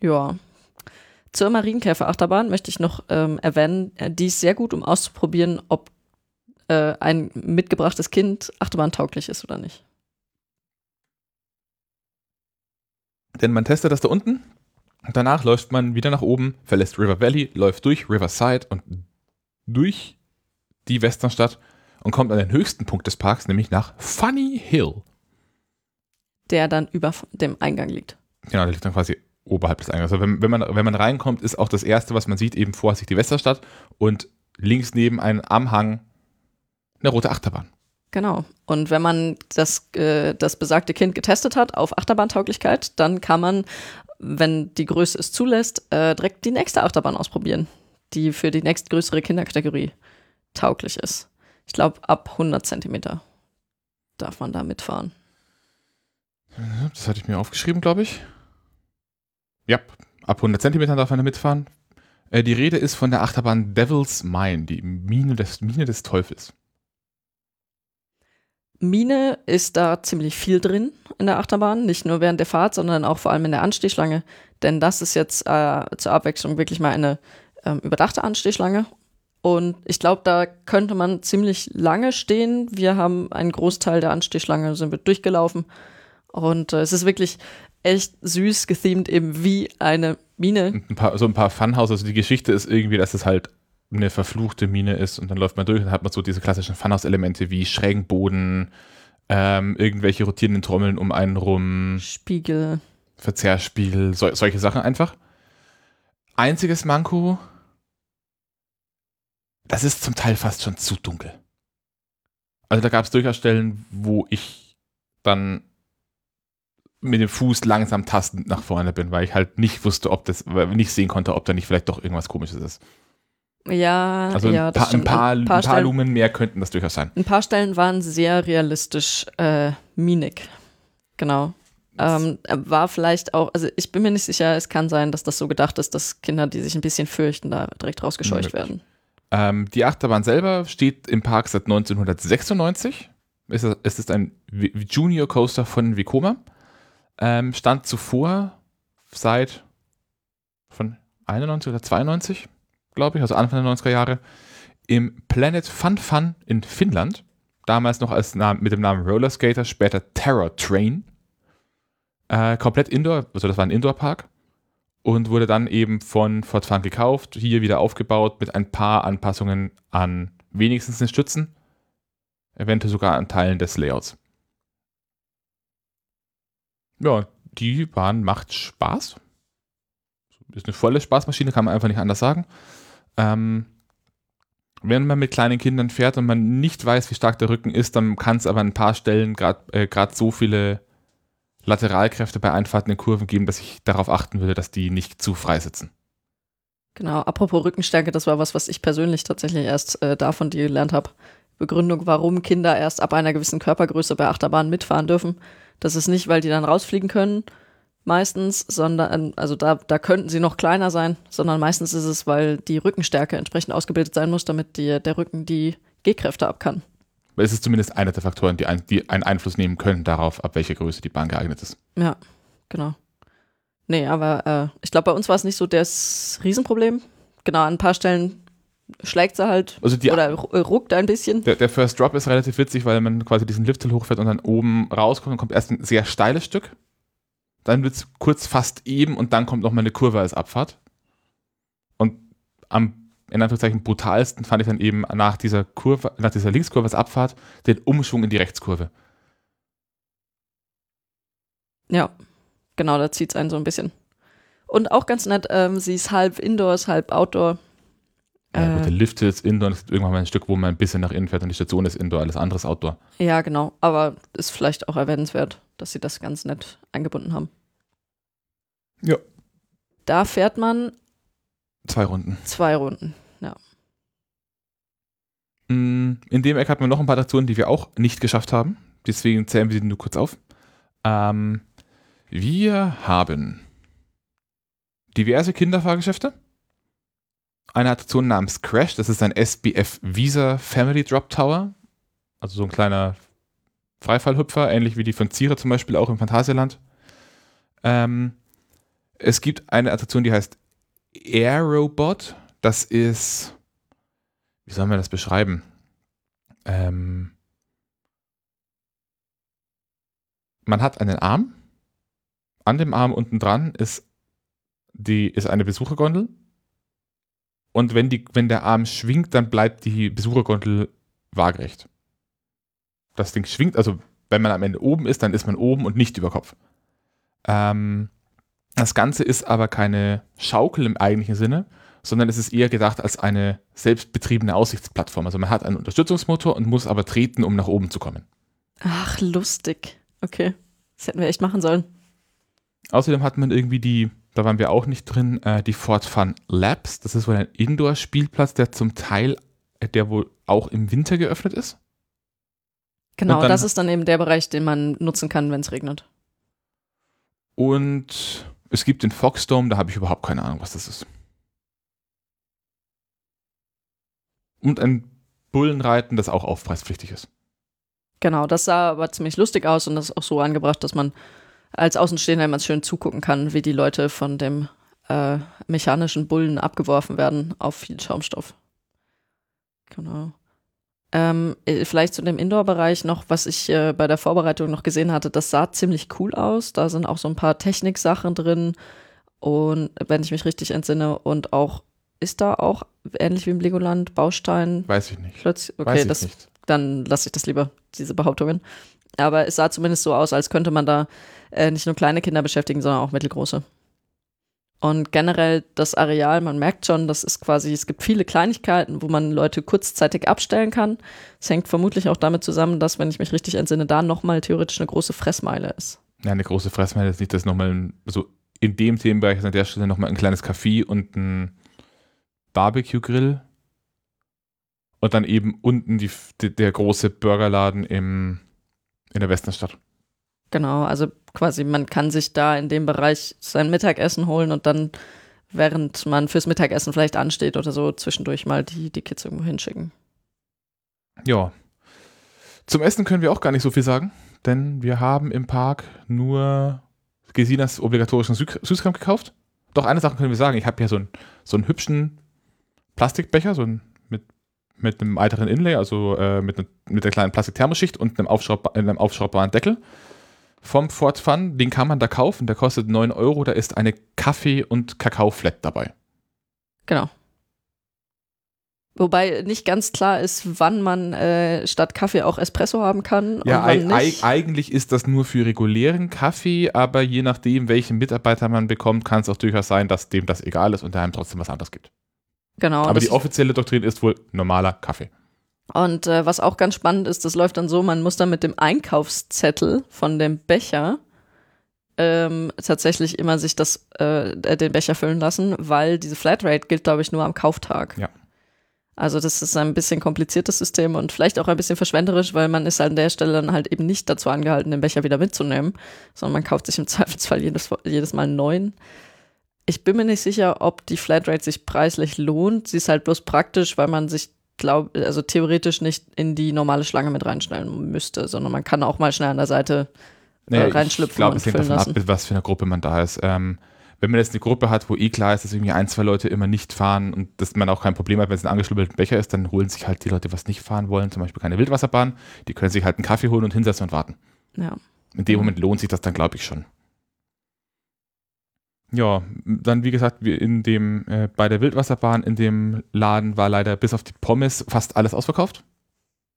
Speaker 2: Ja. Zur Marienkäferachterbahn möchte ich noch ähm, erwähnen, äh, die ist sehr gut, um auszuprobieren, ob äh, ein mitgebrachtes Kind achterbahn-tauglich ist oder nicht.
Speaker 1: Denn man testet das da unten. Danach läuft man wieder nach oben, verlässt River Valley, läuft durch Riverside und durch die Westernstadt und kommt an den höchsten Punkt des Parks, nämlich nach Funny Hill.
Speaker 2: Der dann über dem Eingang liegt.
Speaker 1: Genau, der liegt dann quasi oberhalb des Eingangs. Also wenn, wenn, man, wenn man reinkommt, ist auch das Erste, was man sieht, eben vor sich die Westerstadt und links neben einem am Hang eine rote Achterbahn.
Speaker 2: Genau. Und wenn man das, äh, das besagte Kind getestet hat auf Achterbahntauglichkeit, dann kann man, wenn die Größe es zulässt, äh, direkt die nächste Achterbahn ausprobieren, die für die nächstgrößere Kinderkategorie tauglich ist. Ich glaube, ab 100 Zentimeter darf man da mitfahren.
Speaker 1: Das hatte ich mir aufgeschrieben, glaube ich. Ja, ab 100 Zentimetern darf man da mitfahren. Äh, die Rede ist von der Achterbahn Devil's Mine, die Mine des, Mine des Teufels.
Speaker 2: Mine ist da ziemlich viel drin in der Achterbahn, nicht nur während der Fahrt, sondern auch vor allem in der Anstehschlange. Denn das ist jetzt äh, zur Abwechslung wirklich mal eine ähm, überdachte Anstehschlange. Und ich glaube, da könnte man ziemlich lange stehen. Wir haben einen Großteil der Anstehschlange sind wir durchgelaufen. Und äh, es ist wirklich echt süß gethemed, eben wie eine Mine.
Speaker 1: Ein paar, so ein paar Funhouse, also die Geschichte ist irgendwie, dass es halt eine verfluchte Mine ist und dann läuft man durch und dann hat man so diese klassischen Funhouse-Elemente wie schrägen Boden, ähm, irgendwelche rotierenden Trommeln um einen rum,
Speaker 2: Spiegel.
Speaker 1: Verzehrspiegel, so, solche Sachen einfach. Einziges Manko, das ist zum Teil fast schon zu dunkel. Also da gab es durchaus Stellen, wo ich dann mit dem Fuß langsam tastend nach vorne bin, weil ich halt nicht wusste, ob das, weil ich nicht sehen konnte, ob da nicht vielleicht doch irgendwas komisches ist.
Speaker 2: Ja,
Speaker 1: Also
Speaker 2: ja,
Speaker 1: ein, paar, ein, paar, ein paar
Speaker 2: Stellen-
Speaker 1: Lumen mehr könnten das durchaus sein.
Speaker 2: Ein paar Stellen waren sehr realistisch äh, minig. Genau. Ähm, war vielleicht auch, also ich bin mir nicht sicher, es kann sein, dass das so gedacht ist, dass Kinder, die sich ein bisschen fürchten, da direkt rausgescheucht werden.
Speaker 1: Ähm, die Achterbahn selber steht im Park seit 1996. Es ist, es ist ein Junior Coaster von Vekoma. Ähm, stand zuvor seit von 91 oder 92, glaube ich, also Anfang der 90er Jahre, im Planet Fun Fun in Finnland. Damals noch als mit dem Namen Roller Skater, später Terror Train. Äh, komplett Indoor, also das war ein Indoor-Park und wurde dann eben von Ford Fun gekauft, hier wieder aufgebaut mit ein paar Anpassungen an wenigstens den Stützen, eventuell sogar an Teilen des Layouts. Ja, die Bahn macht Spaß. Ist eine volle Spaßmaschine, kann man einfach nicht anders sagen. Ähm, wenn man mit kleinen Kindern fährt und man nicht weiß, wie stark der Rücken ist, dann kann es aber an ein paar Stellen gerade äh, so viele Lateralkräfte bei Einfahrten in Kurven geben, dass ich darauf achten würde, dass die nicht zu frei sitzen.
Speaker 2: Genau, apropos Rückenstärke, das war was, was ich persönlich tatsächlich erst äh, davon gelernt habe. Begründung, warum Kinder erst ab einer gewissen Körpergröße bei Achterbahnen mitfahren dürfen. Das ist nicht, weil die dann rausfliegen können, meistens, sondern, also da, da könnten sie noch kleiner sein, sondern meistens ist es, weil die Rückenstärke entsprechend ausgebildet sein muss, damit die, der Rücken die G-Kräfte ab kann.
Speaker 1: Es ist zumindest einer der Faktoren, die, ein, die einen Einfluss nehmen können darauf, ab welcher Größe die Bahn geeignet ist.
Speaker 2: Ja, genau. Nee, aber äh, ich glaube, bei uns war es nicht so das Riesenproblem. Genau, an ein paar Stellen schlägt sie halt
Speaker 1: also die,
Speaker 2: oder ruckt ein bisschen.
Speaker 1: Der, der, First Drop ist relativ witzig, weil man quasi diesen Lifthill hochfährt und dann oben rauskommt und kommt erst ein sehr steiles Stück. Dann wird es kurz fast eben und dann kommt nochmal eine Kurve als Abfahrt. Und am in Anführungszeichen brutalsten fand ich dann eben nach dieser Kurve, nach dieser Linkskurve als Abfahrt, den Umschwung in die Rechtskurve.
Speaker 2: Ja, genau, da zieht es einen so ein bisschen. Und auch ganz nett, ähm, sie ist halb Indoors, halb Outdoor.
Speaker 1: Ja, gut, der Lift ist Indoor, es gibt irgendwann mal ein Stück, wo man ein bisschen nach innen fährt und die Station ist Indoor, alles andere ist Outdoor.
Speaker 2: Ja, genau, aber ist vielleicht auch erwähnenswert, dass sie das ganz nett eingebunden haben.
Speaker 1: Ja.
Speaker 2: Da fährt man
Speaker 1: zwei Runden.
Speaker 2: Zwei Runden, ja.
Speaker 1: Mm, in dem Eck hatten wir noch ein paar Attraktionen, die wir auch nicht geschafft haben. Deswegen zählen wir sie nur kurz auf. Ähm, wir haben diverse Kinderfahrgeschäfte eine Attraktion namens Crash. Das ist ein SBF Visa Family Drop Tower. Also so ein kleiner Freifallhüpfer, ähnlich wie die von Zierer zum Beispiel auch im Phantasialand. Ähm, es gibt eine Attraktion, die heißt Aerobot. Das ist, wie soll man das beschreiben? Ähm, man hat einen Arm. An dem Arm unten dran ist, die, ist eine Besuchergondel und wenn, die, wenn der Arm schwingt, dann bleibt die Besuchergondel waagerecht. Das Ding schwingt, also wenn man am Ende oben ist, dann ist man oben und nicht über Kopf. Ähm, das Ganze ist aber keine Schaukel im eigentlichen Sinne, sondern es ist eher gedacht als eine selbstbetriebene Aussichtsplattform. Also man hat einen Unterstützungsmotor und muss aber treten, um nach oben zu kommen.
Speaker 2: Ach, lustig. Okay. Das hätten wir echt machen sollen.
Speaker 1: Außerdem hat man irgendwie die da waren wir auch nicht drin, äh, die Fort Fun Labs. Das ist wohl ein Indoor-Spielplatz, der zum Teil, äh, der wohl auch im Winter geöffnet ist.
Speaker 2: Genau, dann, das ist dann eben der Bereich, den man nutzen kann, wenn es regnet.
Speaker 1: Und es gibt den Foxdome, da habe ich überhaupt keine Ahnung, was das ist. Und ein Bullenreiten, das auch aufpreispflichtig ist.
Speaker 2: Genau, das sah aber ziemlich lustig aus und das ist auch so angebracht, dass man als Außenstehender immer schön zugucken kann, wie die Leute von dem äh, mechanischen Bullen abgeworfen werden auf viel Schaumstoff. Genau. Ähm, äh, vielleicht zu dem Indoor-Bereich noch, was ich äh, bei der Vorbereitung noch gesehen hatte, das sah ziemlich cool aus. Da sind auch so ein paar Techniksachen drin und wenn ich mich richtig entsinne und auch ist da auch ähnlich wie im Legoland Baustein?
Speaker 1: Weiß ich nicht.
Speaker 2: Plötzlich, okay, das, nicht. dann lasse ich das lieber, diese Behauptungen. Aber es sah zumindest so aus, als könnte man da äh, nicht nur kleine Kinder beschäftigen, sondern auch mittelgroße. Und generell das Areal, man merkt schon, das ist quasi, es gibt viele Kleinigkeiten, wo man Leute kurzzeitig abstellen kann. Es hängt vermutlich auch damit zusammen, dass, wenn ich mich richtig entsinne, da nochmal theoretisch eine große Fressmeile ist.
Speaker 1: Ja, eine große Fressmeile ist nicht, das nochmal so in dem Themenbereich ist an der Stelle nochmal ein kleines Café und ein Barbecue-Grill. Und dann eben unten die, der große Burgerladen im, in der Westenstadt.
Speaker 2: Genau, also quasi man kann sich da in dem Bereich sein Mittagessen holen und dann, während man fürs Mittagessen vielleicht ansteht oder so, zwischendurch mal die, die Kids irgendwo hinschicken.
Speaker 1: Ja. Zum Essen können wir auch gar nicht so viel sagen, denn wir haben im Park nur Gesinas obligatorischen Sü Süßkram gekauft. Doch eine Sache können wir sagen, ich habe hier so einen, so einen hübschen Plastikbecher, so ein, mit, einem weiteren Inlay, also äh, mit, ne, mit der kleinen Plastikthermoschicht und einem, Aufschraub, einem aufschraubbaren Deckel vom Ford Fun, den kann man da kaufen, der kostet 9 Euro, da ist eine Kaffee- und Kakao-Flat dabei.
Speaker 2: Genau. Wobei nicht ganz klar ist, wann man äh, statt Kaffee auch Espresso haben kann.
Speaker 1: Ja, eigentlich ist das nur für regulären Kaffee, aber je nachdem, welchen Mitarbeiter man bekommt, kann es auch durchaus sein, dass dem das egal ist und der einem trotzdem was anderes gibt.
Speaker 2: Genau.
Speaker 1: Aber die offizielle Doktrin ist wohl normaler Kaffee.
Speaker 2: Und äh, was auch ganz spannend ist, das läuft dann so, man muss dann mit dem Einkaufszettel von dem Becher ähm, tatsächlich immer sich das, äh, den Becher füllen lassen, weil diese Flatrate gilt, glaube ich, nur am Kauftag.
Speaker 1: Ja.
Speaker 2: Also das ist ein bisschen kompliziertes System und vielleicht auch ein bisschen verschwenderisch, weil man ist an der Stelle dann halt eben nicht dazu angehalten, den Becher wieder mitzunehmen, sondern man kauft sich im Zweifelsfall jedes, jedes Mal einen neuen. Ich bin mir nicht sicher, ob die Flatrate sich preislich lohnt. Sie ist halt bloß praktisch, weil man sich glaub, also theoretisch nicht in die normale Schlange mit reinstellen müsste, sondern man kann auch mal schnell an der Seite äh,
Speaker 1: Naja,
Speaker 2: reinschlüpfen
Speaker 1: ich glaube,
Speaker 2: und
Speaker 1: es hängt davon ab,
Speaker 2: lassen.
Speaker 1: was für eine Gruppe man da ist. Ähm, wenn man jetzt eine Gruppe hat, wo eh klar ist, dass irgendwie ein, zwei Leute immer nicht fahren und dass man auch kein Problem hat, wenn es ein angeschlüsselter Becher ist, dann holen sich halt die Leute, was nicht fahren wollen, zum Beispiel keine Wildwasserbahn, die können sich halt einen Kaffee holen und hinsetzen und warten.
Speaker 2: Ja.
Speaker 1: In dem Moment lohnt sich das dann, glaube ich, schon. Ja, dann wie gesagt, in dem, äh, bei der Wildwasserbahn in dem Laden war leider bis auf die Pommes fast alles ausverkauft.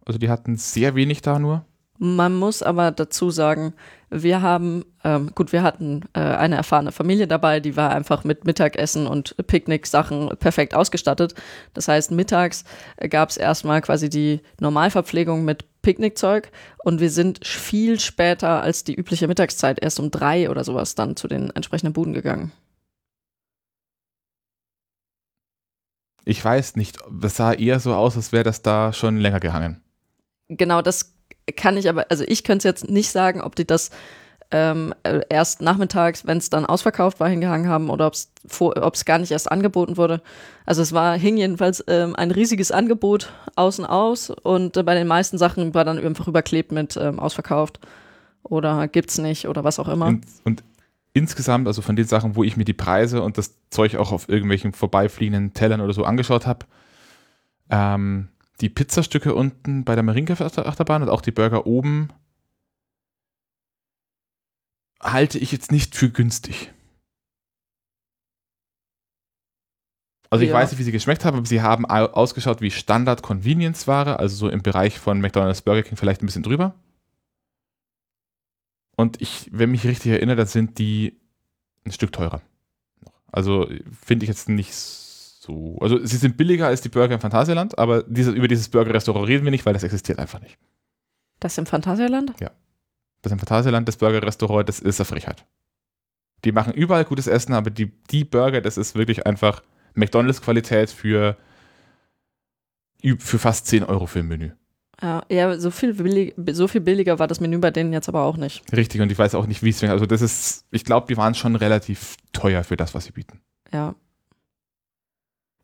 Speaker 1: Also die hatten sehr wenig da nur.
Speaker 2: Man muss aber dazu sagen, wir haben, ähm, gut, wir hatten äh, eine erfahrene Familie dabei, die war einfach mit Mittagessen und Picknick-Sachen perfekt ausgestattet. Das heißt, mittags gab es erstmal quasi die Normalverpflegung mit Picknickzeug und wir sind viel später als die übliche Mittagszeit, erst um drei oder sowas, dann zu den entsprechenden Buden gegangen.
Speaker 1: Ich weiß nicht, das sah eher so aus, als wäre das da schon länger gehangen.
Speaker 2: Genau, das kann ich aber, also ich könnte es jetzt nicht sagen, ob die das ähm, äh, erst nachmittags, wenn es dann ausverkauft war, hingehangen haben oder ob es gar nicht erst angeboten wurde. Also es war, hing jedenfalls ähm, ein riesiges Angebot außen aus und äh, bei den meisten Sachen war dann einfach überklebt mit ähm, ausverkauft oder gibt's nicht oder was auch immer.
Speaker 1: Und, und insgesamt, also von den Sachen, wo ich mir die Preise und das Zeug auch auf irgendwelchen vorbeifliegenden Tellern oder so angeschaut habe, ähm, die Pizzastücke unten bei der Marinka-Achterbahn und auch die Burger oben halte ich jetzt nicht für günstig. Also ich
Speaker 2: Ja.
Speaker 1: weiß nicht, wie sie geschmeckt haben, aber sie haben au- ausgeschaut wie Standard-Convenience-Ware, also so im Bereich von McDonald's Burger King vielleicht ein bisschen drüber. Und ich, wenn mich richtig erinnere, dann sind die ein Stück teurer. Also finde ich jetzt nicht so. Also sie sind billiger als die Burger im Phantasialand, aber diese, über dieses Burger-Restaurant reden wir nicht, weil das existiert einfach nicht.
Speaker 2: Das im Phantasialand?
Speaker 1: Das im Phantasialand, das Burger-Restaurant, das ist eine Frechheit. Die machen überall gutes Essen, aber die, die Burger, das ist wirklich einfach McDonalds-Qualität für, für fast 10 Euro für ein Menü.
Speaker 2: Ja, ja so, viel billig, so viel billiger war das Menü bei denen jetzt aber auch nicht.
Speaker 1: Richtig, und ich weiß auch nicht, wie es Also das ist, ich glaube, die waren schon relativ teuer für das, was sie bieten.
Speaker 2: Ja.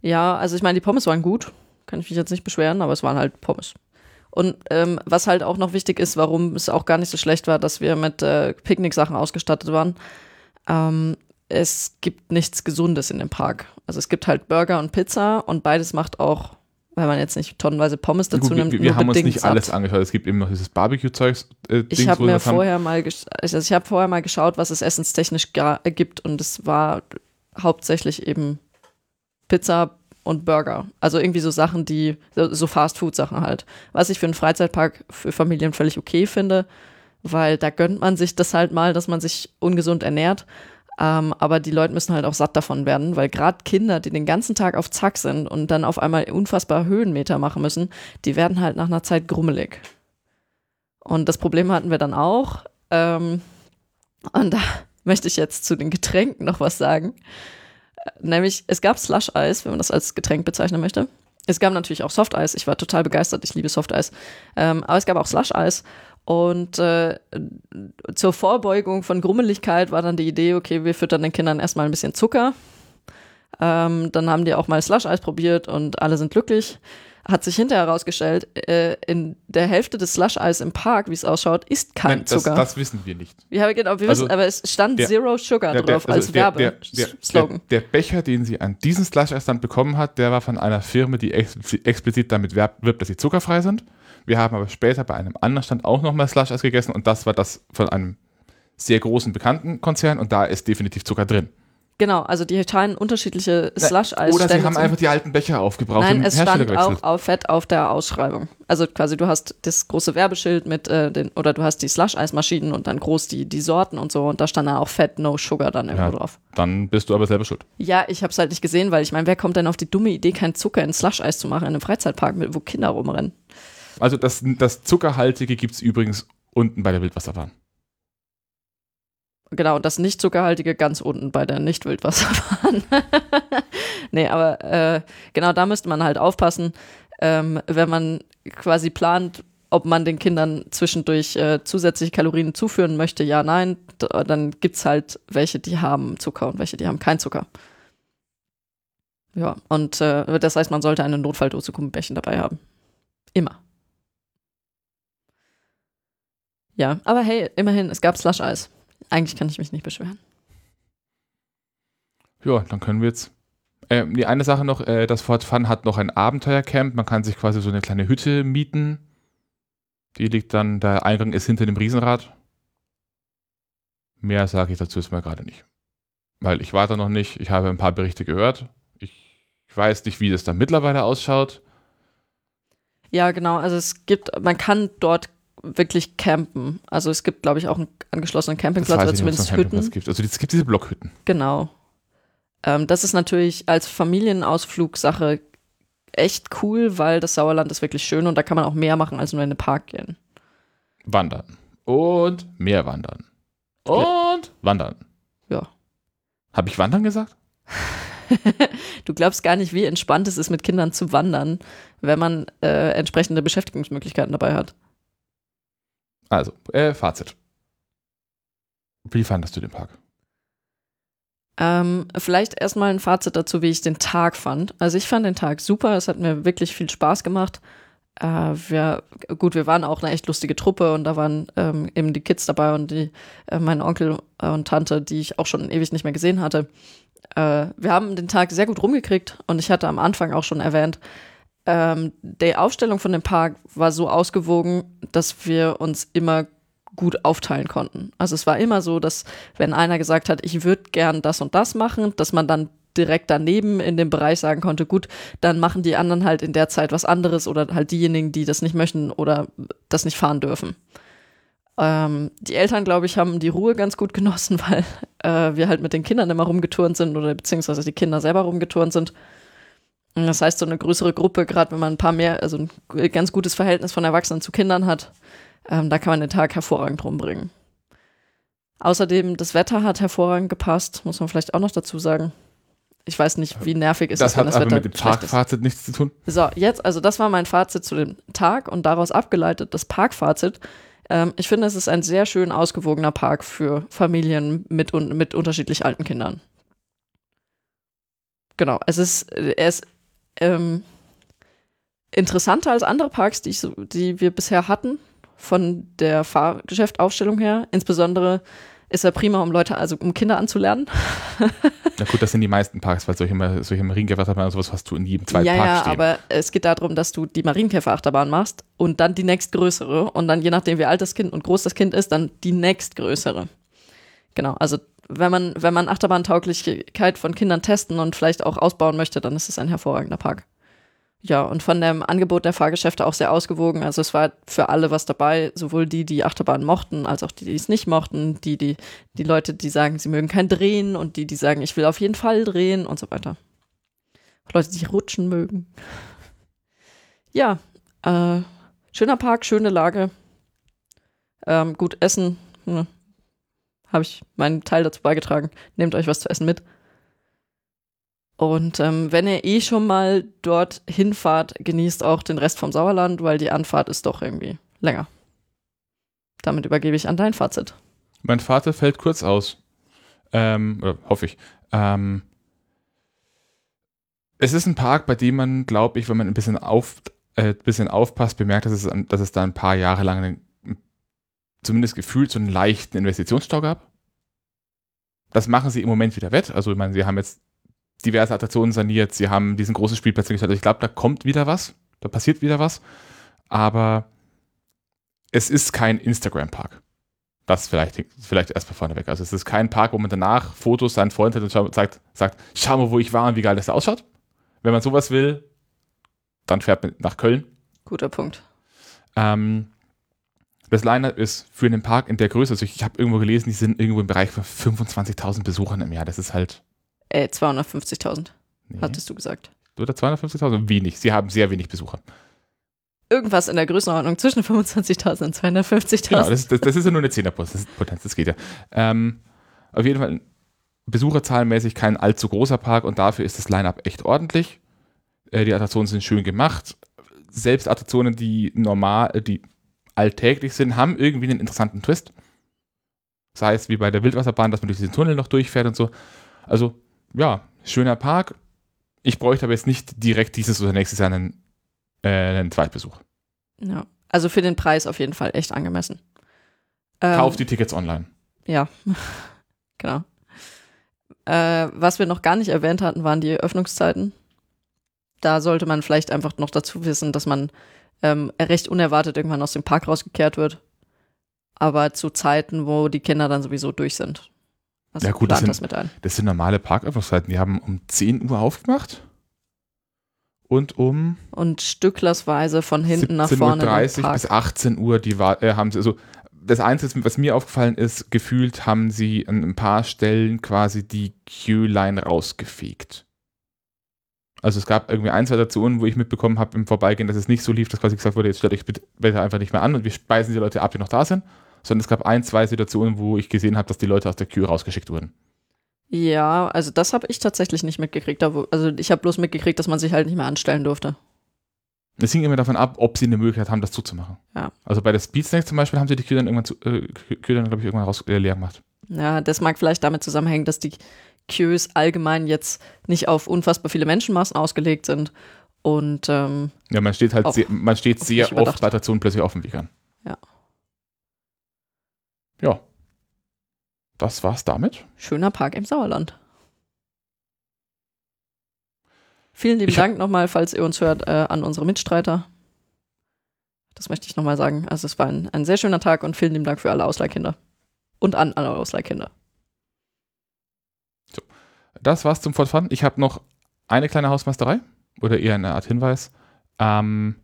Speaker 2: Ja, also ich meine, die Pommes waren gut. Kann ich mich jetzt nicht beschweren, aber es waren halt Pommes. Und ähm, was halt auch noch wichtig ist, warum es auch gar nicht so schlecht war, dass wir mit äh, Picknicksachen ausgestattet waren. Ähm, es gibt nichts Gesundes in dem Park. Also es gibt halt Burger und Pizza und beides macht auch, wenn man jetzt nicht tonnenweise Pommes dazu
Speaker 1: Gut,
Speaker 2: nimmt,
Speaker 1: wir wir
Speaker 2: nur
Speaker 1: haben uns nicht
Speaker 2: satt.
Speaker 1: alles angeschaut. Es gibt eben noch dieses Barbecue-Zeugs. Äh,
Speaker 2: Ich habe mir
Speaker 1: was haben.
Speaker 2: vorher mal, also ich habe vorher mal geschaut, was es essenstechnisch gibt und es war hauptsächlich eben Pizza und Burger. Also irgendwie so Sachen, die so, Fast-Food-Sachen halt. Was ich für einen Freizeitpark für Familien völlig okay finde, weil da gönnt man sich das halt mal, dass man sich ungesund ernährt. Ähm, aber die Leute müssen halt auch satt davon werden, weil gerade Kinder, die den ganzen Tag auf Zack sind und dann auf einmal unfassbar Höhenmeter machen müssen, die werden halt nach einer Zeit grummelig. Und das Problem hatten wir dann auch. Ähm, und da [LAUGHS] möchte ich jetzt zu den Getränken noch was sagen. Nämlich, es gab Slush-Eis, wenn man das als Getränk bezeichnen möchte. Es gab natürlich auch Softeis. Ich war total begeistert. Ich liebe Softeis. Ähm, aber es gab auch Slush-Eis. Und äh, zur Vorbeugung von Grummeligkeit war dann die Idee, okay, wir füttern den Kindern erstmal ein bisschen Zucker. Ähm, dann haben die auch mal Slush-Eis probiert und alle sind glücklich. Hat sich hinterher herausgestellt, äh, in der Hälfte des Slush-Eis im Park, wie es ausschaut, ist kein
Speaker 1: Nein, das,
Speaker 2: Zucker.
Speaker 1: das wissen wir nicht.
Speaker 2: ja, genau, wir
Speaker 1: Also,
Speaker 2: wissen, aber es stand
Speaker 1: der-
Speaker 2: Zero Sugar
Speaker 1: Der- der-
Speaker 2: drauf
Speaker 1: also
Speaker 2: als
Speaker 1: der, der, der,
Speaker 2: Werbeslogan.
Speaker 1: der, Becher, den sie an diesen Slush-Eis-Stand bekommen hat, der war von einer Firma, die explizit, explizit damit wirbt, dass sie zuckerfrei sind. Wir haben aber später bei einem anderen Stand auch nochmal Slush-Eis gegessen und das war das von einem sehr großen bekannten Konzern und da ist definitiv Zucker drin.
Speaker 2: Genau, also die scheinen unterschiedliche slush-eis
Speaker 1: Oder sie haben einfach die alten Becher aufgebraucht
Speaker 2: Nein,
Speaker 1: und
Speaker 2: es stand auch auf fett auf der Ausschreibung. Also quasi du hast das große Werbeschild mit äh, den, oder du hast die Slush-Eismaschinen und dann groß die, die Sorten und so und da stand dann auch fett No Sugar dann irgendwo
Speaker 1: Ja.
Speaker 2: drauf.
Speaker 1: Dann bist du aber selber schuld.
Speaker 2: Ja, ich habe es halt nicht gesehen, weil ich meine, wer kommt denn auf die dumme Idee, kein Zucker in Slush-Eis zu machen in einem Freizeitpark, wo Kinder rumrennen?
Speaker 1: Also das, das Zuckerhaltige gibt es übrigens unten bei der Wildwasserbahn.
Speaker 2: Genau, und das nicht zuckerhaltige ganz unten bei der Nicht-Wildwasserbahn. [LAUGHS] nee, aber äh, genau da müsste man halt aufpassen, ähm, wenn man quasi plant, ob man den Kindern zwischendurch äh, zusätzliche Kalorien zuführen möchte, ja, nein, dann gibt's halt welche, die haben Zucker und welche, die haben keinen Zucker. Ja, und äh, das heißt, man sollte eine Notfalldose Gummibärchen dabei haben. Immer. Ja, aber hey, immerhin, es gab Slush-Eis. Eigentlich kann ich mich nicht beschweren.
Speaker 1: Ja, dann können wir jetzt. Ähm, die eine Sache noch, äh, das Fort Fun hat noch ein Abenteuercamp. Man kann sich quasi so eine kleine Hütte mieten. Die liegt dann, der Eingang ist hinter dem Riesenrad. Mehr sage ich dazu jetzt mal gerade nicht. Weil ich war da noch nicht. Ich habe ein paar Berichte gehört. Ich weiß nicht, wie das dann mittlerweile ausschaut.
Speaker 2: Ja, genau. Also es gibt, man kann dort wirklich campen. Also es gibt, glaube ich, auch einen angeschlossenen Campingplatz oder
Speaker 1: nicht,
Speaker 2: zumindest
Speaker 1: Campingplatz
Speaker 2: Hütten.
Speaker 1: gibt. Also es gibt diese Blockhütten.
Speaker 2: Genau. Ähm, das ist natürlich als Familienausflugsache echt cool, weil das Sauerland ist wirklich schön und da kann man auch mehr machen als nur in den Park gehen.
Speaker 1: Wandern. Und mehr wandern. Und wandern.
Speaker 2: Ja.
Speaker 1: Habe ich wandern gesagt? [LAUGHS]
Speaker 2: Du glaubst gar nicht, wie entspannt es ist, mit Kindern zu wandern, wenn man äh, entsprechende Beschäftigungsmöglichkeiten dabei hat.
Speaker 1: Also, äh, Fazit. Wie fandest du den Park?
Speaker 2: Ähm, vielleicht erstmal ein Fazit dazu, wie ich den Tag fand. Also ich fand den Tag super, es hat mir wirklich viel Spaß gemacht. Äh, wir, gut, wir waren auch eine echt lustige Truppe und da waren ähm, eben die Kids dabei und die, äh, mein Onkel und Tante, die ich auch schon ewig nicht mehr gesehen hatte. Äh, wir haben den Tag sehr gut rumgekriegt und ich hatte am Anfang auch schon erwähnt, ähm, die Aufstellung von dem Park war so ausgewogen, dass wir uns immer gut aufteilen konnten. Also es war immer so, dass wenn einer gesagt hat, ich würde gern das und das machen, dass man dann direkt daneben in dem Bereich sagen konnte, gut, dann machen die anderen halt in der Zeit was anderes oder halt diejenigen, die das nicht möchten oder das nicht fahren dürfen. Ähm, die Eltern, glaube ich, haben die Ruhe ganz gut genossen, [LAUGHS] weil äh, wir halt mit den Kindern immer rumgeturnt sind oder beziehungsweise die Kinder selber rumgeturnt sind. Das heißt, so eine größere Gruppe, gerade wenn man ein paar mehr, also ein ganz gutes Verhältnis von Erwachsenen zu Kindern hat, ähm, da kann man den Tag hervorragend rumbringen. Außerdem, das Wetter hat hervorragend gepasst, muss man vielleicht auch noch dazu sagen. Ich weiß nicht, wie nervig ist
Speaker 1: das
Speaker 2: das, wenn
Speaker 1: hat
Speaker 2: das
Speaker 1: aber
Speaker 2: Wetter
Speaker 1: mit dem. Parkfazit nichts zu tun.
Speaker 2: So, jetzt, also das war mein Fazit zu dem Tag und daraus abgeleitet das Parkfazit. Ähm, ich finde, es ist ein sehr schön ausgewogener Park für Familien mit, un mit unterschiedlich alten Kindern. Genau, es ist, er ist ähm, interessanter als andere Parks, die, ich so, die wir bisher hatten, von der Fahrgeschäftaufstellung her. Insbesondere ist er prima, um Leute, also um Kinder anzulernen. [LAUGHS]
Speaker 1: Na gut, das sind die meisten Parks, weil solche, solche Marienkäferachterbahnen und sowas hast du in jedem zweiten
Speaker 2: ja,
Speaker 1: Park
Speaker 2: ja,
Speaker 1: stehen.
Speaker 2: aber es geht darum, dass du die Marienkäferachterbahn machst und dann die nächstgrößere und dann je nachdem, wie alt das Kind und groß das Kind ist, dann die nächstgrößere. Genau, also wenn man, wenn man Achterbahntauglichkeit von Kindern testen und vielleicht auch ausbauen möchte, dann ist es ein hervorragender Park. Ja, und von dem Angebot der Fahrgeschäfte auch sehr ausgewogen. Also es war für alle was dabei, sowohl die, die Achterbahn mochten, als auch die, die es nicht mochten, die, die, die Leute, die sagen, sie mögen kein Drehen und die, die sagen, ich will auf jeden Fall drehen und so weiter. Leute, die rutschen mögen. Ja, äh, schöner Park, schöne Lage. Ähm, gut, Essen. Hm, Habe ich meinen Teil dazu beigetragen. Nehmt euch was zu essen mit. Und ähm, wenn ihr eh schon mal dort hinfahrt, genießt auch den Rest vom Sauerland, weil die Anfahrt ist doch irgendwie länger. Damit übergebe ich an dein Fazit.
Speaker 1: Mein Vater fällt kurz aus. Ähm, oder hoffe ich. Ähm, es ist ein Park, bei dem man, glaube ich, wenn man ein bisschen, auf, äh, bisschen aufpasst, bemerkt, dass es, dass es da ein paar Jahre lang zumindest gefühlt so einen leichten Investitionsstau gab. Das machen sie im Moment wieder wett. Also, ich meine, sie haben jetzt diverse Attraktionen saniert, sie haben diesen großen Spielplatz gestaltet. Also ich glaube, da kommt wieder was, da passiert wieder was. Aber es ist kein Instagram-Park. Das vielleicht, vielleicht erstmal vorneweg. Also es ist kein Park, wo man danach Fotos seinen Freund hat und sagt, sagt, schau mal, wo ich war und wie geil das da ausschaut. Wenn man sowas will, dann fährt man nach Köln.
Speaker 2: Guter Punkt.
Speaker 1: Ähm, das Line-Up ist für einen Park in der Größe, also ich, ich habe irgendwo gelesen, die sind irgendwo im Bereich von 25.000 Besuchern im Jahr. Das ist halt.
Speaker 2: Äh, 250.000,
Speaker 1: Nee.
Speaker 2: hattest du gesagt.
Speaker 1: Oder 250.000? Wenig. Sie haben sehr wenig Besucher.
Speaker 2: Irgendwas in der Größenordnung zwischen 25.000 und 250.000.
Speaker 1: Genau, das, das, das ist ja nur eine Zehnerpotenz, das, das geht ja. Ähm, auf jeden Fall besucherzahlenmäßig kein allzu großer Park und dafür ist das Line-Up echt ordentlich. Äh, die Attraktionen sind schön gemacht. Selbst Attraktionen, die normal, die alltäglich sind, haben irgendwie einen interessanten Twist. Sei es wie bei der Wildwasserbahn, dass man durch diesen Tunnel noch durchfährt und so. Also, ja, schöner Park. Ich bräuchte aber jetzt nicht direkt dieses oder nächstes Jahr einen, äh, einen Zweitbesuch.
Speaker 2: Ja. Also für den Preis auf jeden Fall echt angemessen. Ähm,
Speaker 1: Kauf die Tickets online.
Speaker 2: Ja, [LAUGHS] genau. Äh, was wir noch gar nicht erwähnt hatten, waren die Öffnungszeiten. Da sollte man vielleicht einfach noch dazu wissen, dass man ähm, recht unerwartet irgendwann aus dem Park rausgekehrt wird. Aber zu Zeiten, wo die Kinder dann sowieso durch sind. Also
Speaker 1: Ja, gut, das sind-
Speaker 2: das mit ein.
Speaker 1: Das sind normale Parköffnungszeiten. Die haben um 10 Uhr aufgemacht und um
Speaker 2: Und stücklersweise von hinten nach vorne. den
Speaker 1: 17.30 Uhr
Speaker 2: Park.
Speaker 1: bis 18 Uhr die war, äh, haben sie, also das Einzige, was mir aufgefallen ist, gefühlt haben sie an ein paar Stellen quasi die Queue-Line rausgefegt. Also es gab irgendwie ein, zwei Stationen, wo ich mitbekommen habe im Vorbeigehen, dass es nicht so lief, dass quasi gesagt wurde, jetzt stellt euch bitte, einfach nicht mehr an und wir speisen die Leute ab, die noch da sind. Sondern es gab ein, zwei Situationen, wo ich gesehen habe, dass die Leute aus der Queue rausgeschickt wurden.
Speaker 2: Ja, also das habe ich tatsächlich nicht mitgekriegt. Also ich habe bloß mitgekriegt, dass man sich halt nicht mehr anstellen durfte.
Speaker 1: Es hing immer davon ab, ob sie eine Möglichkeit haben, das zuzumachen.
Speaker 2: Ja.
Speaker 1: Also bei der Speed Snacks zum Beispiel haben sie die Queue dann irgendwann, äh, glaube ich, irgendwann raus, äh, leer gemacht.
Speaker 2: Ja, das mag vielleicht damit zusammenhängen, dass die Queues allgemein jetzt nicht auf unfassbar viele Menschenmassen ausgelegt sind. Und ähm,
Speaker 1: Ja, man steht halt sehr, man steht sehr oft bei Attraktionen plötzlich auf dem Weg an.
Speaker 2: Ja.
Speaker 1: Ja. Das war's damit.
Speaker 2: schöner Park im Sauerland. Vielen lieben
Speaker 1: Ich
Speaker 2: Dank nochmal, falls ihr uns hört, äh, an unsere Mitstreiter. Das möchte ich nochmal sagen. Also es war ein, ein sehr schöner Tag und vielen lieben Dank für alle Ausleihkinder. Und an alle Ausleihkinder.
Speaker 1: Das war's zum Fort Fun. Ich habe noch eine kleine Hausmeisterei oder eher eine Art Hinweis. Ähm,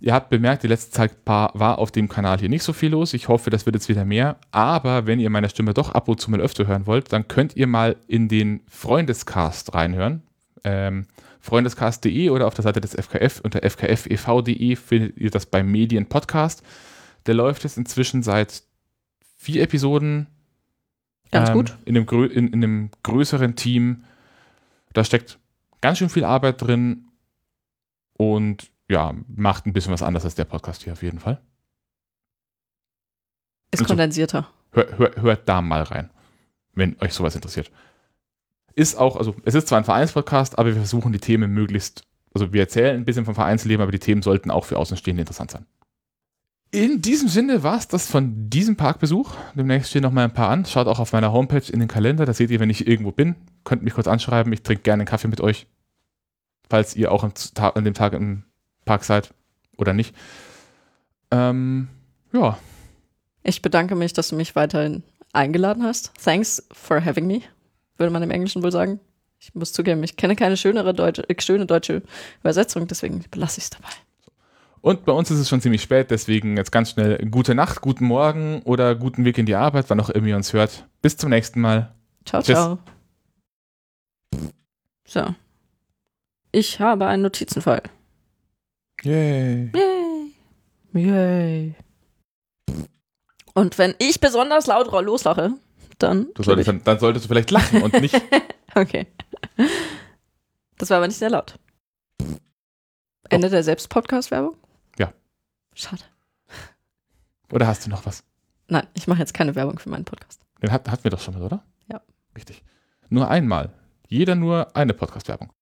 Speaker 1: ihr habt bemerkt, die letzte Zeit war auf dem Kanal hier nicht so viel los. Ich hoffe, das wird jetzt wieder mehr. Aber wenn ihr meine Stimme doch ab und zu mal öfter hören wollt, dann könnt ihr mal in den Freundescast reinhören. Ähm, freundescast.de oder auf der Seite des FKF unter fkfev.de findet ihr das beim Medien Podcast. Der läuft jetzt inzwischen seit vier Episoden
Speaker 2: Ganz
Speaker 1: ähm,
Speaker 2: gut.
Speaker 1: In einem, in, in einem größeren Team. Da steckt ganz schön viel Arbeit drin und ja, macht ein bisschen was anders als der Podcast hier auf jeden Fall.
Speaker 2: Ist
Speaker 1: Also-
Speaker 2: kondensierter.
Speaker 1: Hör, hör, hört da mal rein, wenn euch sowas interessiert. Ist auch, also es ist zwar ein Vereinspodcast, aber wir versuchen die Themen möglichst, also wir erzählen ein bisschen vom Vereinsleben, aber die Themen sollten auch für Außenstehende interessant sein. In diesem Sinne war es das von diesem Parkbesuch. Demnächst stehen noch mal ein paar an. Schaut auch auf meiner Homepage in den Kalender, da seht ihr, wenn ich irgendwo bin. Könnt mich kurz anschreiben, ich trinke gerne einen Kaffee mit euch. Falls ihr auch an dem Tag im Park seid oder nicht. Ähm, ja,
Speaker 2: Ich bedanke mich, dass du mich weiterhin eingeladen hast. Thanks for having me, würde man im Englischen wohl sagen. Ich muss zugeben, ich kenne keine schönere deutsche, äh, schöne deutsche Übersetzung, deswegen belasse ich es dabei.
Speaker 1: Und bei uns ist es schon ziemlich spät, deswegen jetzt ganz schnell gute Nacht, guten Morgen oder guten Weg in die Arbeit, wann auch immer ihr uns hört. Bis zum nächsten Mal.
Speaker 2: Ciao,
Speaker 1: Tschüss.
Speaker 2: ciao. So. Ich habe einen Notizenfall.
Speaker 1: Yay.
Speaker 2: Yay. Yay. Und wenn ich besonders laut loslache, dann.
Speaker 1: Solltest, dann, dann solltest du vielleicht lachen und nicht. [LAUGHS]
Speaker 2: Okay. Das war aber nicht sehr laut. Ende der Selbst-Podcast-Werbung? Schade.
Speaker 1: Oder hast du noch was?
Speaker 2: Nein, ich mache jetzt keine Werbung für meinen Podcast.
Speaker 1: Den hat, hatten wir doch schon mal, oder?
Speaker 2: Ja.
Speaker 1: Richtig. Nur einmal. Jeder nur eine Podcast-Werbung.